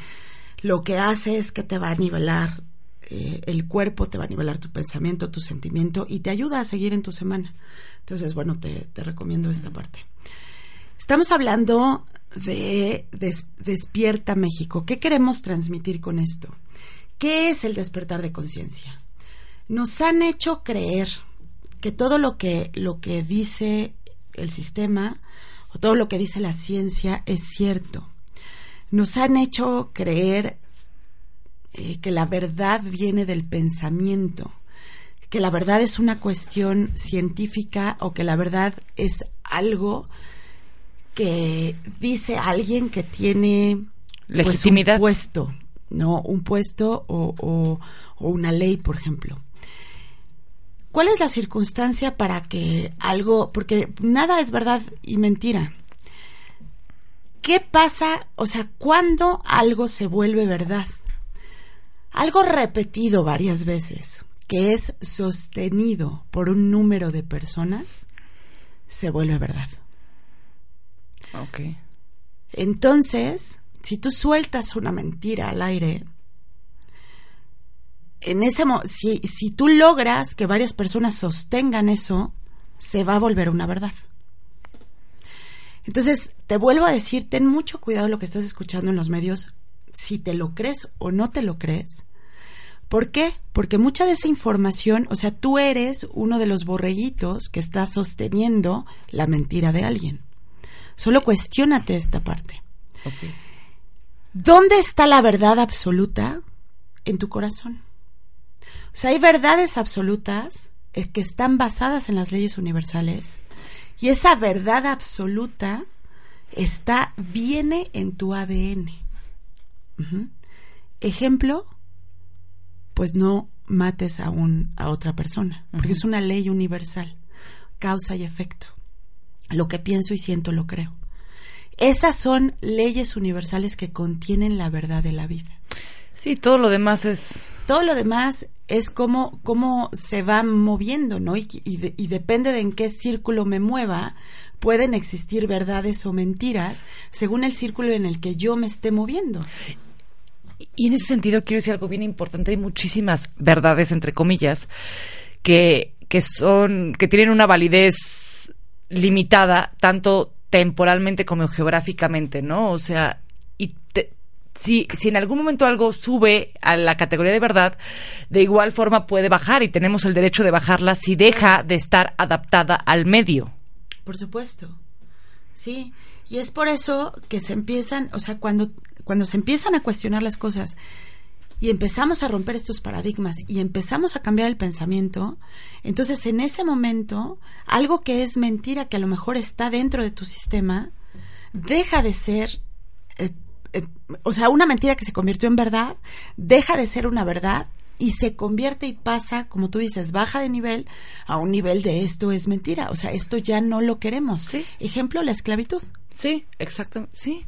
lo que hace es que te va a nivelar eh, el cuerpo, te va a nivelar tu pensamiento, tu sentimiento y te ayuda a seguir en tu semana. Entonces, bueno, te, recomiendo esta parte. Estamos hablando de Despierta México. ¿Qué queremos transmitir con esto? ¿Qué es el despertar de conciencia? Nos han hecho creer que todo lo que, lo que dice el sistema o todo lo que dice la ciencia es cierto. Nos han hecho creer eh, que la verdad viene del pensamiento, que la verdad es una cuestión científica o que la verdad es algo que dice alguien que tiene pues, legitimidad un puesto, no un puesto o, o, una ley, por ejemplo. ¿Cuál es la circunstancia para que algo, porque nada es verdad y mentira? ¿Qué pasa, o sea, cuándo algo se vuelve verdad? Algo repetido varias veces, que es sostenido por un número de personas, se vuelve verdad. Ok. Entonces, si tú sueltas una mentira al aire, en ese si, si tú logras que varias personas sostengan eso, se va a volver una verdad. Entonces, te vuelvo a decir, ten mucho cuidado lo que estás escuchando en los medios, si te lo crees o no te lo crees. ¿Por qué? Porque mucha de esa información, o sea, tú eres uno de los borreguitos que está sosteniendo la mentira de alguien. Solo cuestiónate esta parte. ¿Dónde está la verdad absoluta? En tu corazón. O sea, hay verdades absolutas que están basadas en las leyes universales y esa verdad absoluta está viene en tu ADN. Ejemplo, pues no mates a un a otra persona, porque es una ley universal, causa y efecto. Lo que pienso y siento lo creo. Esas son leyes universales que contienen la verdad de la vida. Sí, todo lo demás es todo lo demás es cómo, cómo se va moviendo, ¿no? Y, y, depende de en qué círculo me mueva, pueden existir verdades o mentiras según el círculo en el que yo me esté moviendo. Y en ese sentido quiero decir algo bien importante. Hay muchísimas verdades, entre comillas, que, que son, que tienen una validez limitada, tanto temporalmente como geográficamente, ¿no? O sea, y si, si en algún momento algo sube a la categoría de verdad, de igual forma puede bajar y tenemos el derecho de bajarla si deja de estar adaptada al medio. Por supuesto. Sí, Y es por eso que se empiezan, o sea, cuando, cuando se empiezan a cuestionar las cosas y empezamos a romper estos paradigmas y empezamos a cambiar el pensamiento, entonces en ese momento algo que es mentira, que a lo mejor está dentro de tu sistema, deja de ser, eh, eh, o sea, una mentira que se convirtió en verdad, deja de ser una verdad y se convierte y pasa, como tú dices, baja de nivel a un nivel de esto es mentira. O sea, esto ya no lo queremos. Sí. Ejemplo, la esclavitud. Sí, exacto, sí.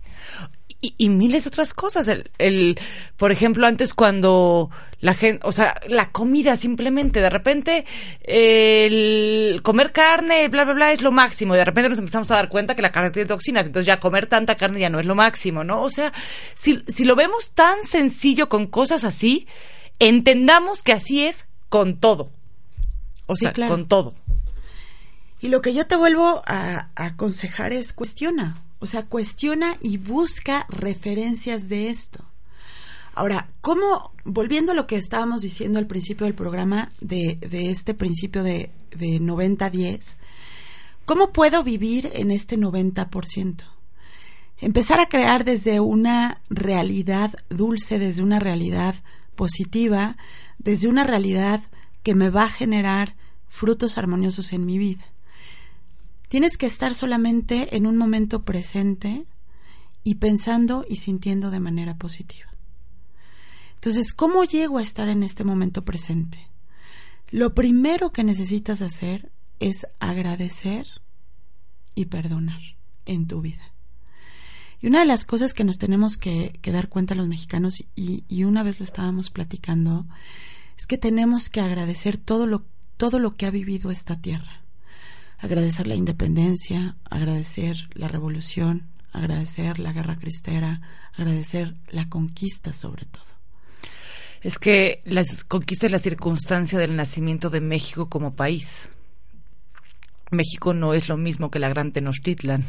Y, y miles de otras cosas. El, el, por ejemplo, antes cuando la gente, o sea, la comida simplemente, de repente, el comer carne, bla, bla, bla, es lo máximo. Y de repente nos empezamos a dar cuenta que la carne tiene toxinas. Entonces ya comer tanta carne ya no es lo máximo, ¿no? O sea, si, si lo vemos tan sencillo con cosas así, entendamos que así es con todo. O Sí, sea, claro. con todo. Y lo que yo te vuelvo a, a aconsejar es cuestiona. O sea, cuestiona y busca referencias de esto. Ahora, ¿cómo, volviendo a lo que estábamos diciendo al principio del programa, de, de este principio de, de 90-10, ¿cómo puedo vivir en este 90%? Empezar a crear desde una realidad dulce, desde una realidad positiva, desde una realidad que me va a generar frutos armoniosos en mi vida. Tienes que estar solamente en un momento presente y pensando y sintiendo de manera positiva. Entonces, ¿cómo llego a estar en este momento presente? Lo primero que necesitas hacer es agradecer y perdonar en tu vida. Y una de las cosas que nos tenemos que, dar cuenta los mexicanos, y, y, una vez lo estábamos platicando, es que tenemos que agradecer todo lo, todo lo que ha vivido esta tierra. Agradecer la independencia, agradecer la revolución, agradecer la guerra cristera, agradecer la conquista sobre todo. Es que las conquista es la circunstancia del nacimiento de México como país. México no es lo mismo que la Gran Tenochtitlan.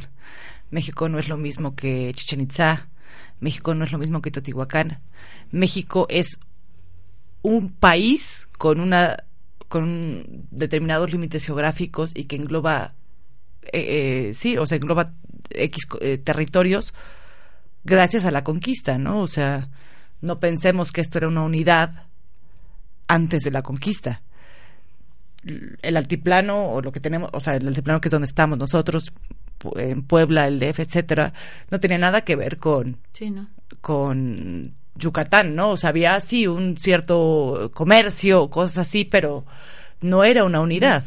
México no es lo mismo que Chichen Itza. México no es lo mismo que Teotihuacán. México es un país con una con determinados límites geográficos y que engloba eh, eh, sí, o sea, engloba X eh, territorios gracias a la conquista, ¿no? O sea, no pensemos que esto era una unidad antes de la conquista. El altiplano o lo que tenemos, o sea, el altiplano que es donde estamos nosotros, en Puebla, el DF, etcétera, no tenía nada que ver con, sí, ¿no? con Yucatán, ¿no? O sea, había sí un cierto comercio, cosas así, pero no era una unidad.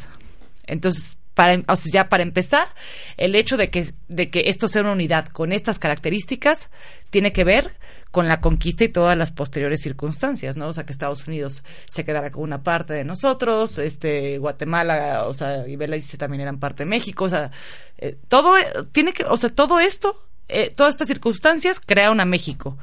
Entonces, para, ya para empezar, el hecho de que, de que esto sea una unidad con estas características tiene que ver con la conquista y todas las posteriores circunstancias, ¿no? O sea, que Estados Unidos se quedara con una parte de nosotros, este, Guatemala, o sea, y Belice también eran parte de México, o sea, eh, todo, tiene que, o sea, todo esto, eh, todas estas circunstancias crearon a México.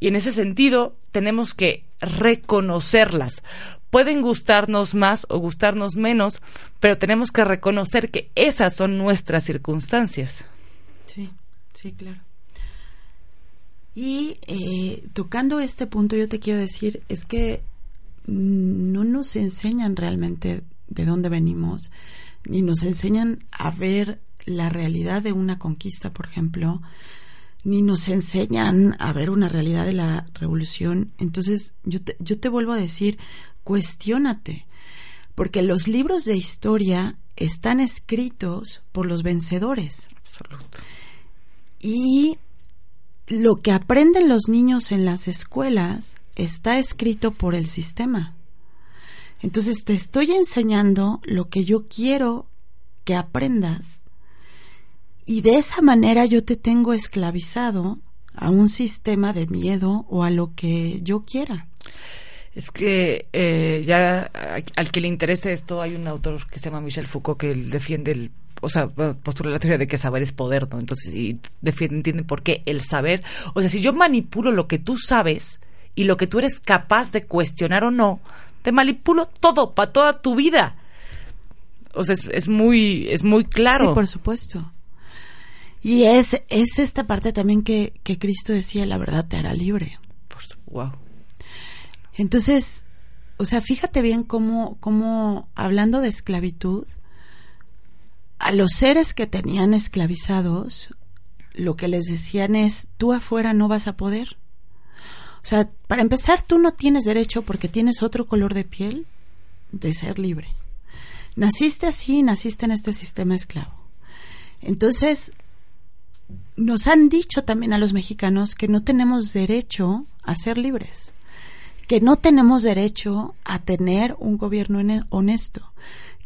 Y en ese sentido, tenemos que reconocerlas. Pueden gustarnos más o gustarnos menos, pero tenemos que reconocer que esas son nuestras circunstancias. Sí, sí, claro. Y eh, tocando este punto, yo te quiero decir, es que no nos enseñan realmente de dónde venimos, ni nos enseñan a ver la realidad de una conquista, por ejemplo, ni nos enseñan a ver una realidad de la revolución. Entonces, yo te, yo te vuelvo a decir, cuestiónate, porque los libros de historia están escritos por los vencedores. Absoluto. Y lo que aprenden los niños en las escuelas está escrito por el sistema. Entonces te estoy enseñando lo que yo quiero que aprendas y de esa manera yo te tengo esclavizado a un sistema de miedo o a lo que yo quiera. Es que eh, ya al que le interese esto, hay un autor que se llama Michel Foucault que defiende el o sea, postula la teoría de que saber es poder, ¿no? Entonces, y defiende, entienden por qué el saber, o sea, si yo manipulo lo que tú sabes y lo que tú eres capaz de cuestionar o no, te manipulo todo, para toda tu vida. O sea, es, es, muy, es muy claro. Sí, por supuesto. Y es, es esta parte también que, que Cristo decía, la verdad te hará libre. Wow. Entonces, o sea, fíjate bien cómo, cómo, hablando de esclavitud, a los seres que tenían esclavizados lo que les decían es, tú afuera no vas a poder. O sea, para empezar, tú no tienes derecho porque tienes otro color de piel de ser libre. Naciste así, naciste en este sistema esclavo. Entonces, nos han dicho también a los mexicanos que no tenemos derecho a ser libres, que no tenemos derecho a tener un gobierno honesto,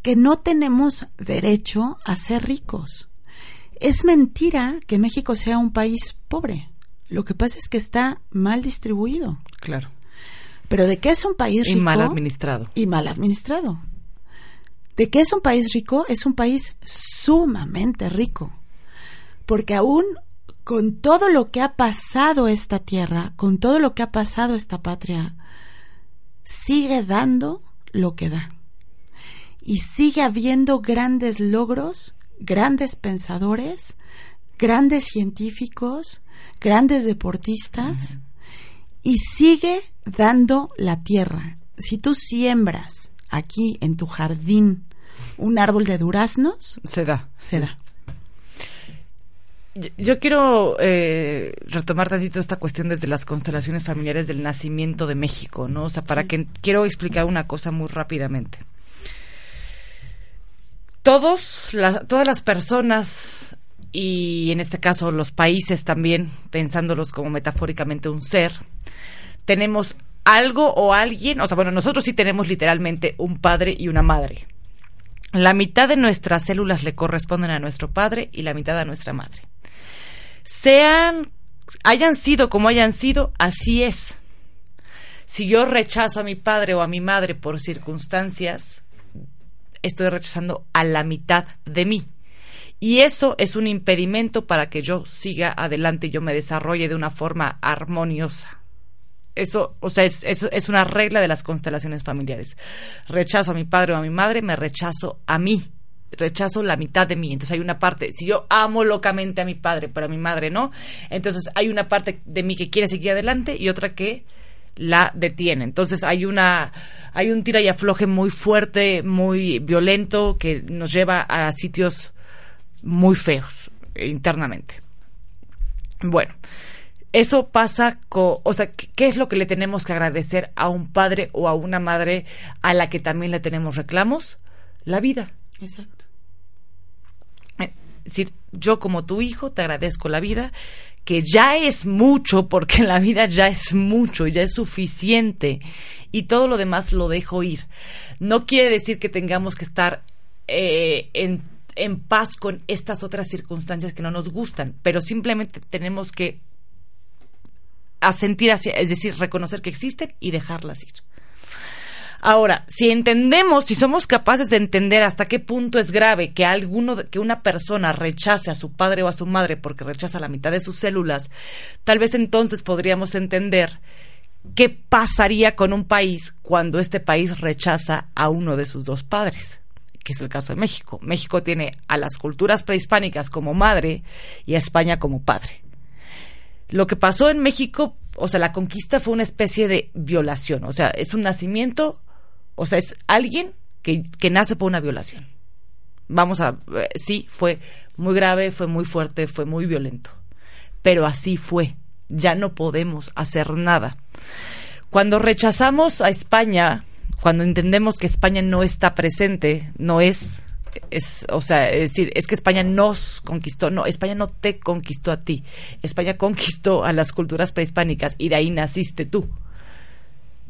que no tenemos derecho a ser ricos. Es mentira que México sea un país pobre. Lo que pasa es que está mal distribuido. Claro. Pero de qué es un país rico. Y mal administrado. Y mal administrado. De qué es un país rico, es un país sumamente rico. Porque aún con todo lo que ha pasado esta tierra, con todo lo que ha pasado esta patria, sigue dando lo que da. Y sigue habiendo grandes logros, grandes pensadores, grandes científicos, grandes deportistas, y sigue dando la tierra. Si tú siembras aquí en tu jardín un árbol de duraznos, se da. Se da. Yo quiero eh, retomar tantito esta cuestión desde las constelaciones familiares del nacimiento de México, ¿no? O sea, para que quiero explicar una cosa muy rápidamente. Todos, todas las personas y en este caso los países también, pensándolos como metafóricamente un ser, tenemos algo o alguien, o sea, bueno, nosotros sí tenemos literalmente un padre y una madre. La mitad de nuestras células le corresponden a nuestro padre y la mitad a nuestra madre sean, hayan sido como hayan sido, así es. Si yo rechazo a mi padre o a mi madre por circunstancias, estoy rechazando a la mitad de mí. Y eso es un impedimento para que yo siga adelante y yo me desarrolle de una forma armoniosa. Eso, o sea, es, es, una regla de las constelaciones familiares. Rechazo a mi padre o a mi madre, me rechazo a mí rechazo la mitad de mí. Entonces hay una parte, si yo amo locamente a mi padre, pero a mi madre no, entonces hay una parte de mí que quiere seguir adelante y otra que la detiene. Entonces hay una hay un tira y afloje muy fuerte, muy violento que nos lleva a sitios muy feos internamente. Bueno, eso pasa con, o sea, ¿qué es lo que le tenemos que agradecer a un padre o a una madre a la que también le tenemos reclamos? La vida. Exacto. Decir, yo como tu hijo te agradezco la vida, que ya es mucho, porque la vida ya es mucho, ya es suficiente, y todo lo demás lo dejo ir. No quiere decir que tengamos que estar eh, en, en paz con estas otras circunstancias que no nos gustan, pero simplemente tenemos que asentir hacia, es decir, reconocer que existen y dejarlas ir. Ahora, si entendemos, si somos capaces de entender hasta qué punto es grave que alguno, que una persona rechace a su padre o a su madre porque rechaza la mitad de sus células, tal vez entonces podríamos entender qué pasaría con un país cuando este país rechaza a uno de sus dos padres que es el caso de México. México tiene a las culturas prehispánicas como madre y a España como padre. Lo que pasó en México, o sea, la conquista fue una especie de violación, o sea, es un nacimiento o sea, es alguien que, nace por una violación. Vamos a, eh, sí, fue muy grave, fue muy fuerte, fue muy violento. Pero así fue. Ya no podemos hacer nada. Cuando rechazamos a España, cuando entendemos que España no está presente, no es, es, o sea, es decir, es que España nos conquistó, no, España no te conquistó a ti, España conquistó a las culturas prehispánicas y de ahí naciste tú.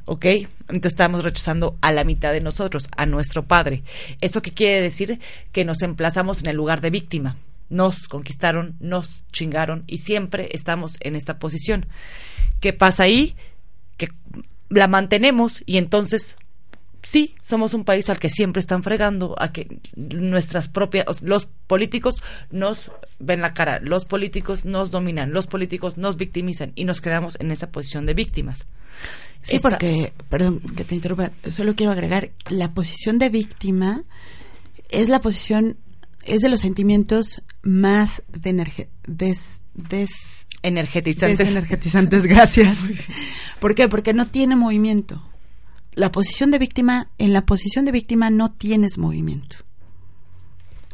¿Ok? Entonces estamos rechazando a la mitad de nosotros, a nuestro padre. ¿Esto qué quiere decir? Que nos emplazamos en el lugar de víctima. Nos conquistaron, nos chingaron y siempre estamos en esta posición. ¿Qué pasa ahí? Que la mantenemos y entonces sí, somos un país al que siempre están fregando, a que nuestras propias, los políticos nos ven la cara, los políticos nos dominan, los políticos nos victimizan y nos quedamos en esa posición de víctimas. Sí, porque, perdón que te interrumpa, solo quiero agregar, la posición de víctima es la posición, es de los sentimientos más de des, des, energetizantes. Energetizantes, gracias. ¿Por qué? Porque no tiene movimiento. La posición de víctima, en la posición de víctima no tienes movimiento.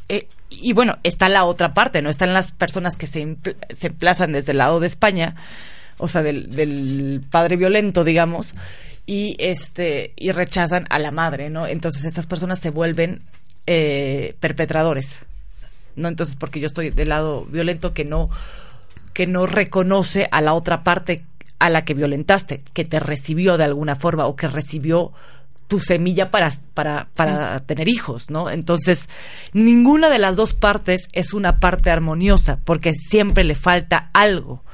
Eh, y bueno, está la otra parte, ¿no? Están las personas que se, se emplazan desde el lado de España, o sea, del, del padre violento, digamos, y este y rechazan a la madre, ¿no? Entonces estas personas se vuelven eh, perpetradores, ¿no? Entonces porque yo estoy del lado violento que no que no reconoce a la otra parte a la que violentaste, que te recibió de alguna forma o que recibió tu semilla para, para, para tener hijos, ¿no? Entonces, ninguna de las dos partes es una parte armoniosa, porque siempre le falta algo,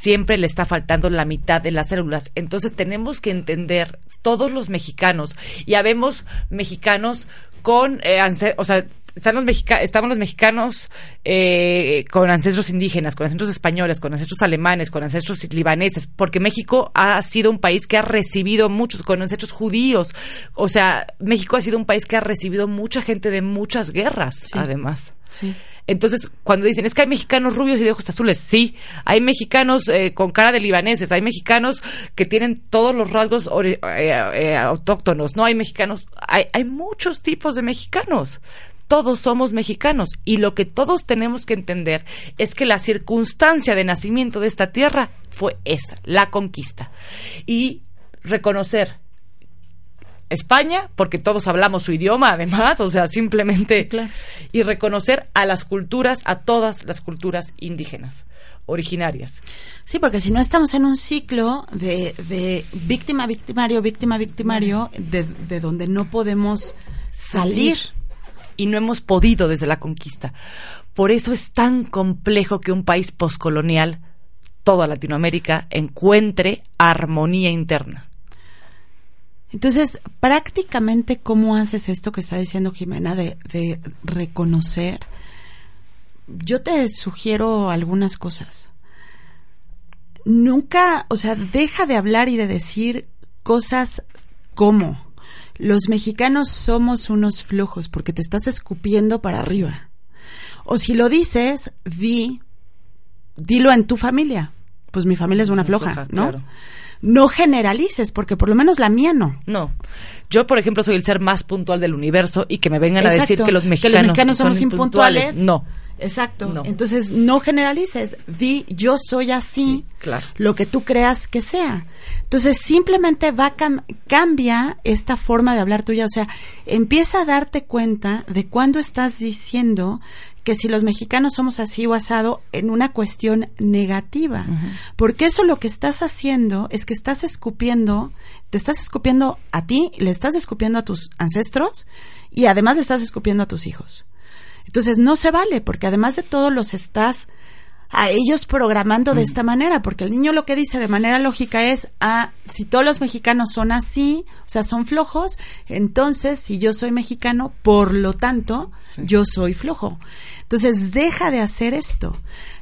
siempre le está faltando la mitad de las células. Entonces, tenemos que entender todos los mexicanos, y habemos mexicanos con, eh, o sea, están los estamos los mexicanos eh, con ancestros indígenas, con ancestros españoles, con ancestros alemanes, con ancestros libaneses, porque México ha sido un país que ha recibido muchos, con ancestros judíos. O sea, México ha sido un país que ha recibido mucha gente de muchas guerras, además. Sí. Entonces, cuando dicen, es que hay mexicanos rubios y de ojos azules, sí, hay mexicanos eh, con cara de libaneses, hay mexicanos que tienen todos los rasgos eh, autóctonos, no hay mexicanos, hay, hay muchos tipos de mexicanos todos somos mexicanos y lo que todos tenemos que entender es que la circunstancia de nacimiento de esta tierra fue esa, la conquista. Y reconocer España, porque todos hablamos su idioma además, o sea, simplemente, y reconocer a las culturas, a todas las culturas indígenas originarias. Sí, porque si no estamos en un ciclo de, de víctima, victimario, víctima, victimario, de, de donde no podemos salir y no hemos podido desde la conquista. Por eso es tan complejo que un país poscolonial, toda Latinoamérica, encuentre armonía interna. Entonces, prácticamente, ¿cómo haces esto que está diciendo Jimena de, de reconocer? Yo te sugiero algunas cosas. Nunca, o sea, deja de hablar y de decir cosas como los mexicanos somos unos flojos porque te estás escupiendo para arriba. O si lo dices, di, dilo en tu familia. Pues mi familia es una floja, ¿no? No generalices, porque por lo menos la mía no. No. Yo, por ejemplo, soy el ser más puntual del universo y que me vengan a decir que los mexicanos, somos impuntuales. No. Exacto. Entonces, no generalices. Di, yo soy así, claro. lo que tú creas que sea. Entonces, simplemente va cambia esta forma de hablar tuya. O sea, empieza a darte cuenta de cuando estás diciendo que si los mexicanos somos así o asado en una cuestión negativa. Porque eso lo que estás haciendo es que estás escupiendo, te estás escupiendo a ti, le estás escupiendo a tus ancestros y además le estás escupiendo a tus hijos. Entonces no se vale, porque además de todo los estás a ellos programando de mm. esta manera, porque el niño lo que dice de manera lógica es, ah, si todos los mexicanos son así, o sea, son flojos, entonces si yo soy mexicano, por lo tanto, yo soy flojo. Entonces, deja de hacer esto.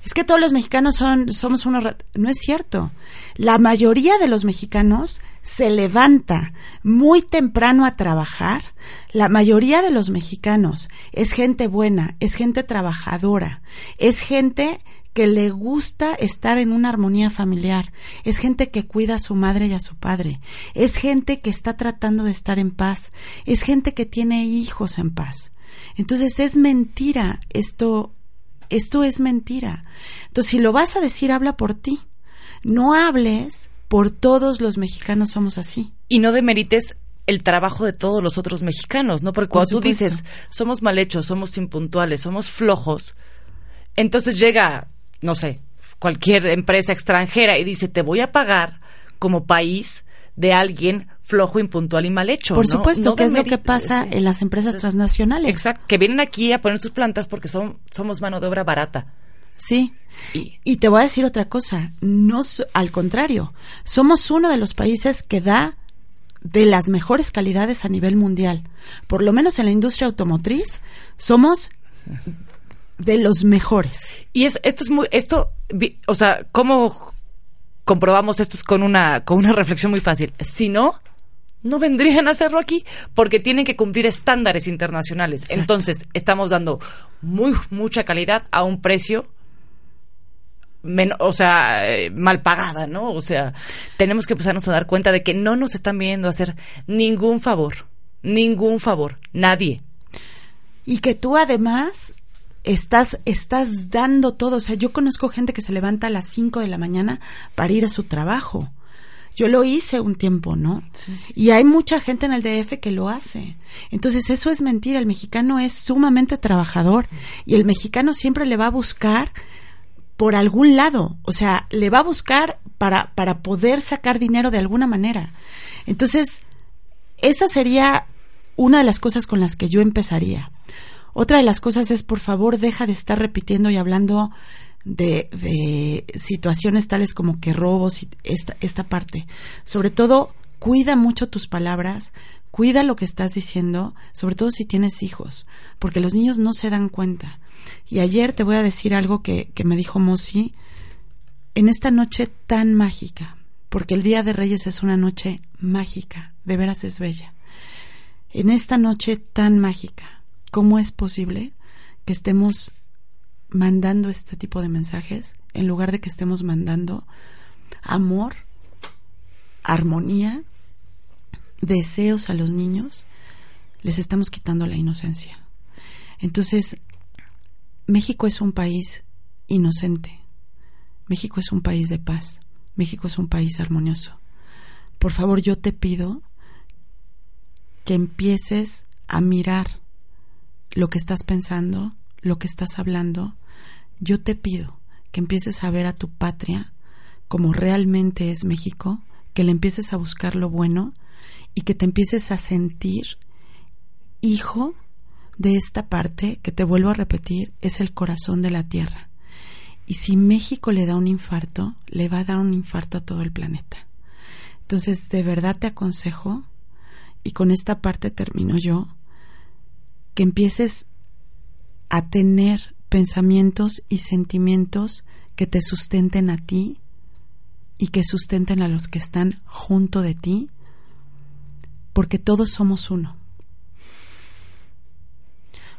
Es que todos los mexicanos son, somos unos... No es cierto. La mayoría de los mexicanos se levanta muy temprano a trabajar. La mayoría de los mexicanos es gente buena, es gente trabajadora, es gente que le gusta estar en una armonía familiar, es gente que cuida a su madre y a su padre, es gente que está tratando de estar en paz, es gente que tiene hijos en paz. Entonces es mentira, esto, esto es mentira. Entonces si lo vas a decir, habla por ti. No hables por todos los mexicanos somos así. Y no demerites el trabajo de todos los otros mexicanos, ¿no? Porque cuando tú dices, somos mal hechos, somos impuntuales, somos flojos, entonces llega no sé, cualquier empresa extranjera y dice, te voy a pagar como país de alguien flojo, impuntual y mal hecho. Por supuesto, que es lo que pasa en las empresas transnacionales. Exacto, que vienen aquí a poner sus plantas porque son, somos mano de obra barata. Sí. Y, te voy a decir otra cosa, no al contrario, somos uno de los países que da de las mejores calidades a nivel mundial. Por lo menos en la industria automotriz somos de los mejores. Y es, esto es muy, esto, o sea, ¿cómo comprobamos esto con una, con una reflexión muy fácil? Si no, no vendrían a hacerlo aquí porque tienen que cumplir estándares internacionales. Entonces, estamos dando muy, mucha calidad a un precio o sea, mal pagada, ¿no? O sea, tenemos que empezarnos a dar cuenta de que no nos están viendo hacer ningún favor, ningún favor, nadie. Y que tú además estás, estás dando todo. O sea, yo conozco gente que se levanta a las 5 de la mañana para ir a su trabajo. Yo lo hice un tiempo, ¿no? Y hay mucha gente en el DF que lo hace. Entonces, eso es mentira. El mexicano es sumamente trabajador y el mexicano siempre le va a buscar por algún lado. O sea, le va a buscar para, para poder sacar dinero de alguna manera. Entonces, esa sería una de las cosas con las que yo empezaría. Otra de las cosas es, por favor, deja de estar repitiendo y hablando de, de situaciones tales como que robos y esta, esta parte. Sobre todo, cuida mucho tus palabras, cuida lo que estás diciendo, sobre todo si tienes hijos, porque los niños no se dan cuenta. Y ayer te voy a decir algo que, que me dijo Mosi, en esta noche tan mágica, porque el Día de Reyes es una noche mágica, de veras es bella. En esta noche tan mágica, ¿cómo es posible que estemos mandando este tipo de mensajes en lugar de que estemos mandando amor, armonía, deseos a los niños, les estamos quitando la inocencia. Entonces, México es un país inocente. México es un país de paz. México es un país armonioso. Por favor, yo te pido que empieces a mirar lo que estás pensando, lo que estás hablando, yo te pido que empieces a ver a tu patria como realmente es México, que le empieces a buscar lo bueno y que te empieces a sentir hijo de esta parte que te vuelvo a repetir es el corazón de la tierra. Y si México le da un infarto, le va a dar un infarto a todo el planeta. Entonces, de verdad te aconsejo, y con esta parte termino yo, que empieces a tener pensamientos y sentimientos que te sustenten a ti y que sustenten a los que están junto de ti, porque todos somos uno.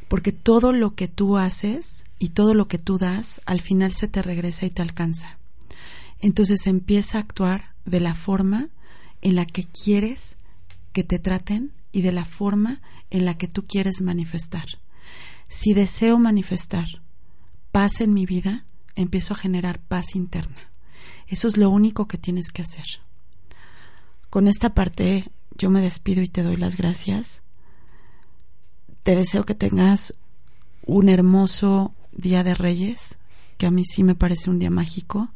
Porque todo lo que tú haces y todo lo que tú das, al final se te regresa y te alcanza. Entonces empieza a actuar de la forma en la que quieres que te traten y de la forma en la que tú quieres manifestar. Si deseo manifestar paz en mi vida, empiezo a generar paz interna. Eso es lo único que tienes que hacer. Con esta parte yo me despido y te doy las gracias. Te deseo que tengas un hermoso día de Reyes, que a mí sí me parece un día mágico.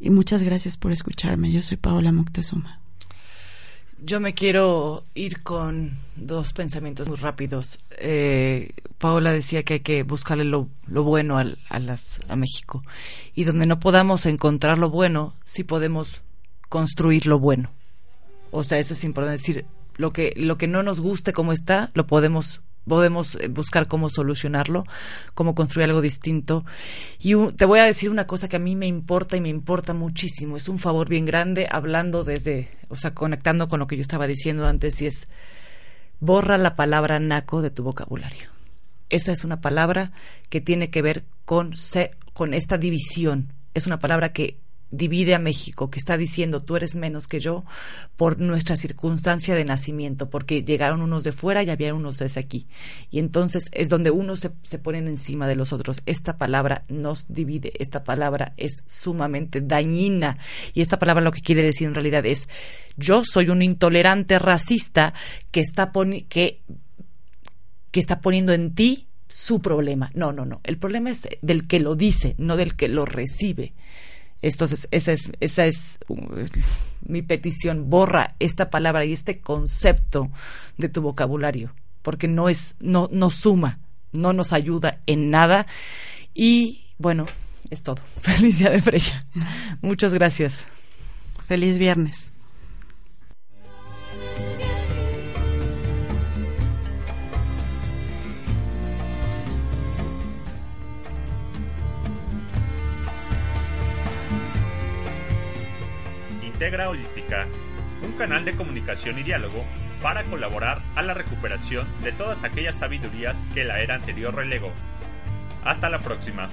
Y muchas gracias por escucharme. Yo soy Paola Moctezuma. Yo me quiero ir con dos pensamientos muy rápidos. Eh, Paola decía que hay que buscarle lo, bueno a, las, a México. Y donde no podamos encontrar lo bueno, sí podemos construir lo bueno. O sea, eso es importante decir, lo que, lo que no nos guste como está, lo podemos podemos eh, buscar cómo solucionarlo, cómo construir algo distinto. Y te voy a decir una cosa que a mí me importa y me importa muchísimo. Es un favor bien grande hablando desde, o sea, conectando con lo que yo estaba diciendo antes y es borra la palabra naco de tu vocabulario. Esa es una palabra que tiene que ver con, con esta división. Es una palabra que divide a México, que está diciendo tú eres menos que yo por nuestra circunstancia de nacimiento, porque llegaron unos de fuera y había unos desde aquí. Y entonces es donde unos se, se ponen encima de los otros. Esta palabra nos divide, esta palabra es sumamente dañina. Y esta palabra lo que quiere decir en realidad es yo soy un intolerante racista que está, que, que está poniendo en ti su problema. No, no, no. El problema es del que lo dice, no del que lo recibe. Entonces, esa es, esa es uh, mi petición. Borra esta palabra y este concepto de tu vocabulario, porque no es, no, no suma, no nos ayuda en nada. Y bueno, es todo. Feliz día de Freya. Muchas gracias. Feliz viernes. Holística, un canal de comunicación y diálogo para colaborar a la recuperación de todas aquellas sabidurías que la era anterior relegó. Hasta la próxima.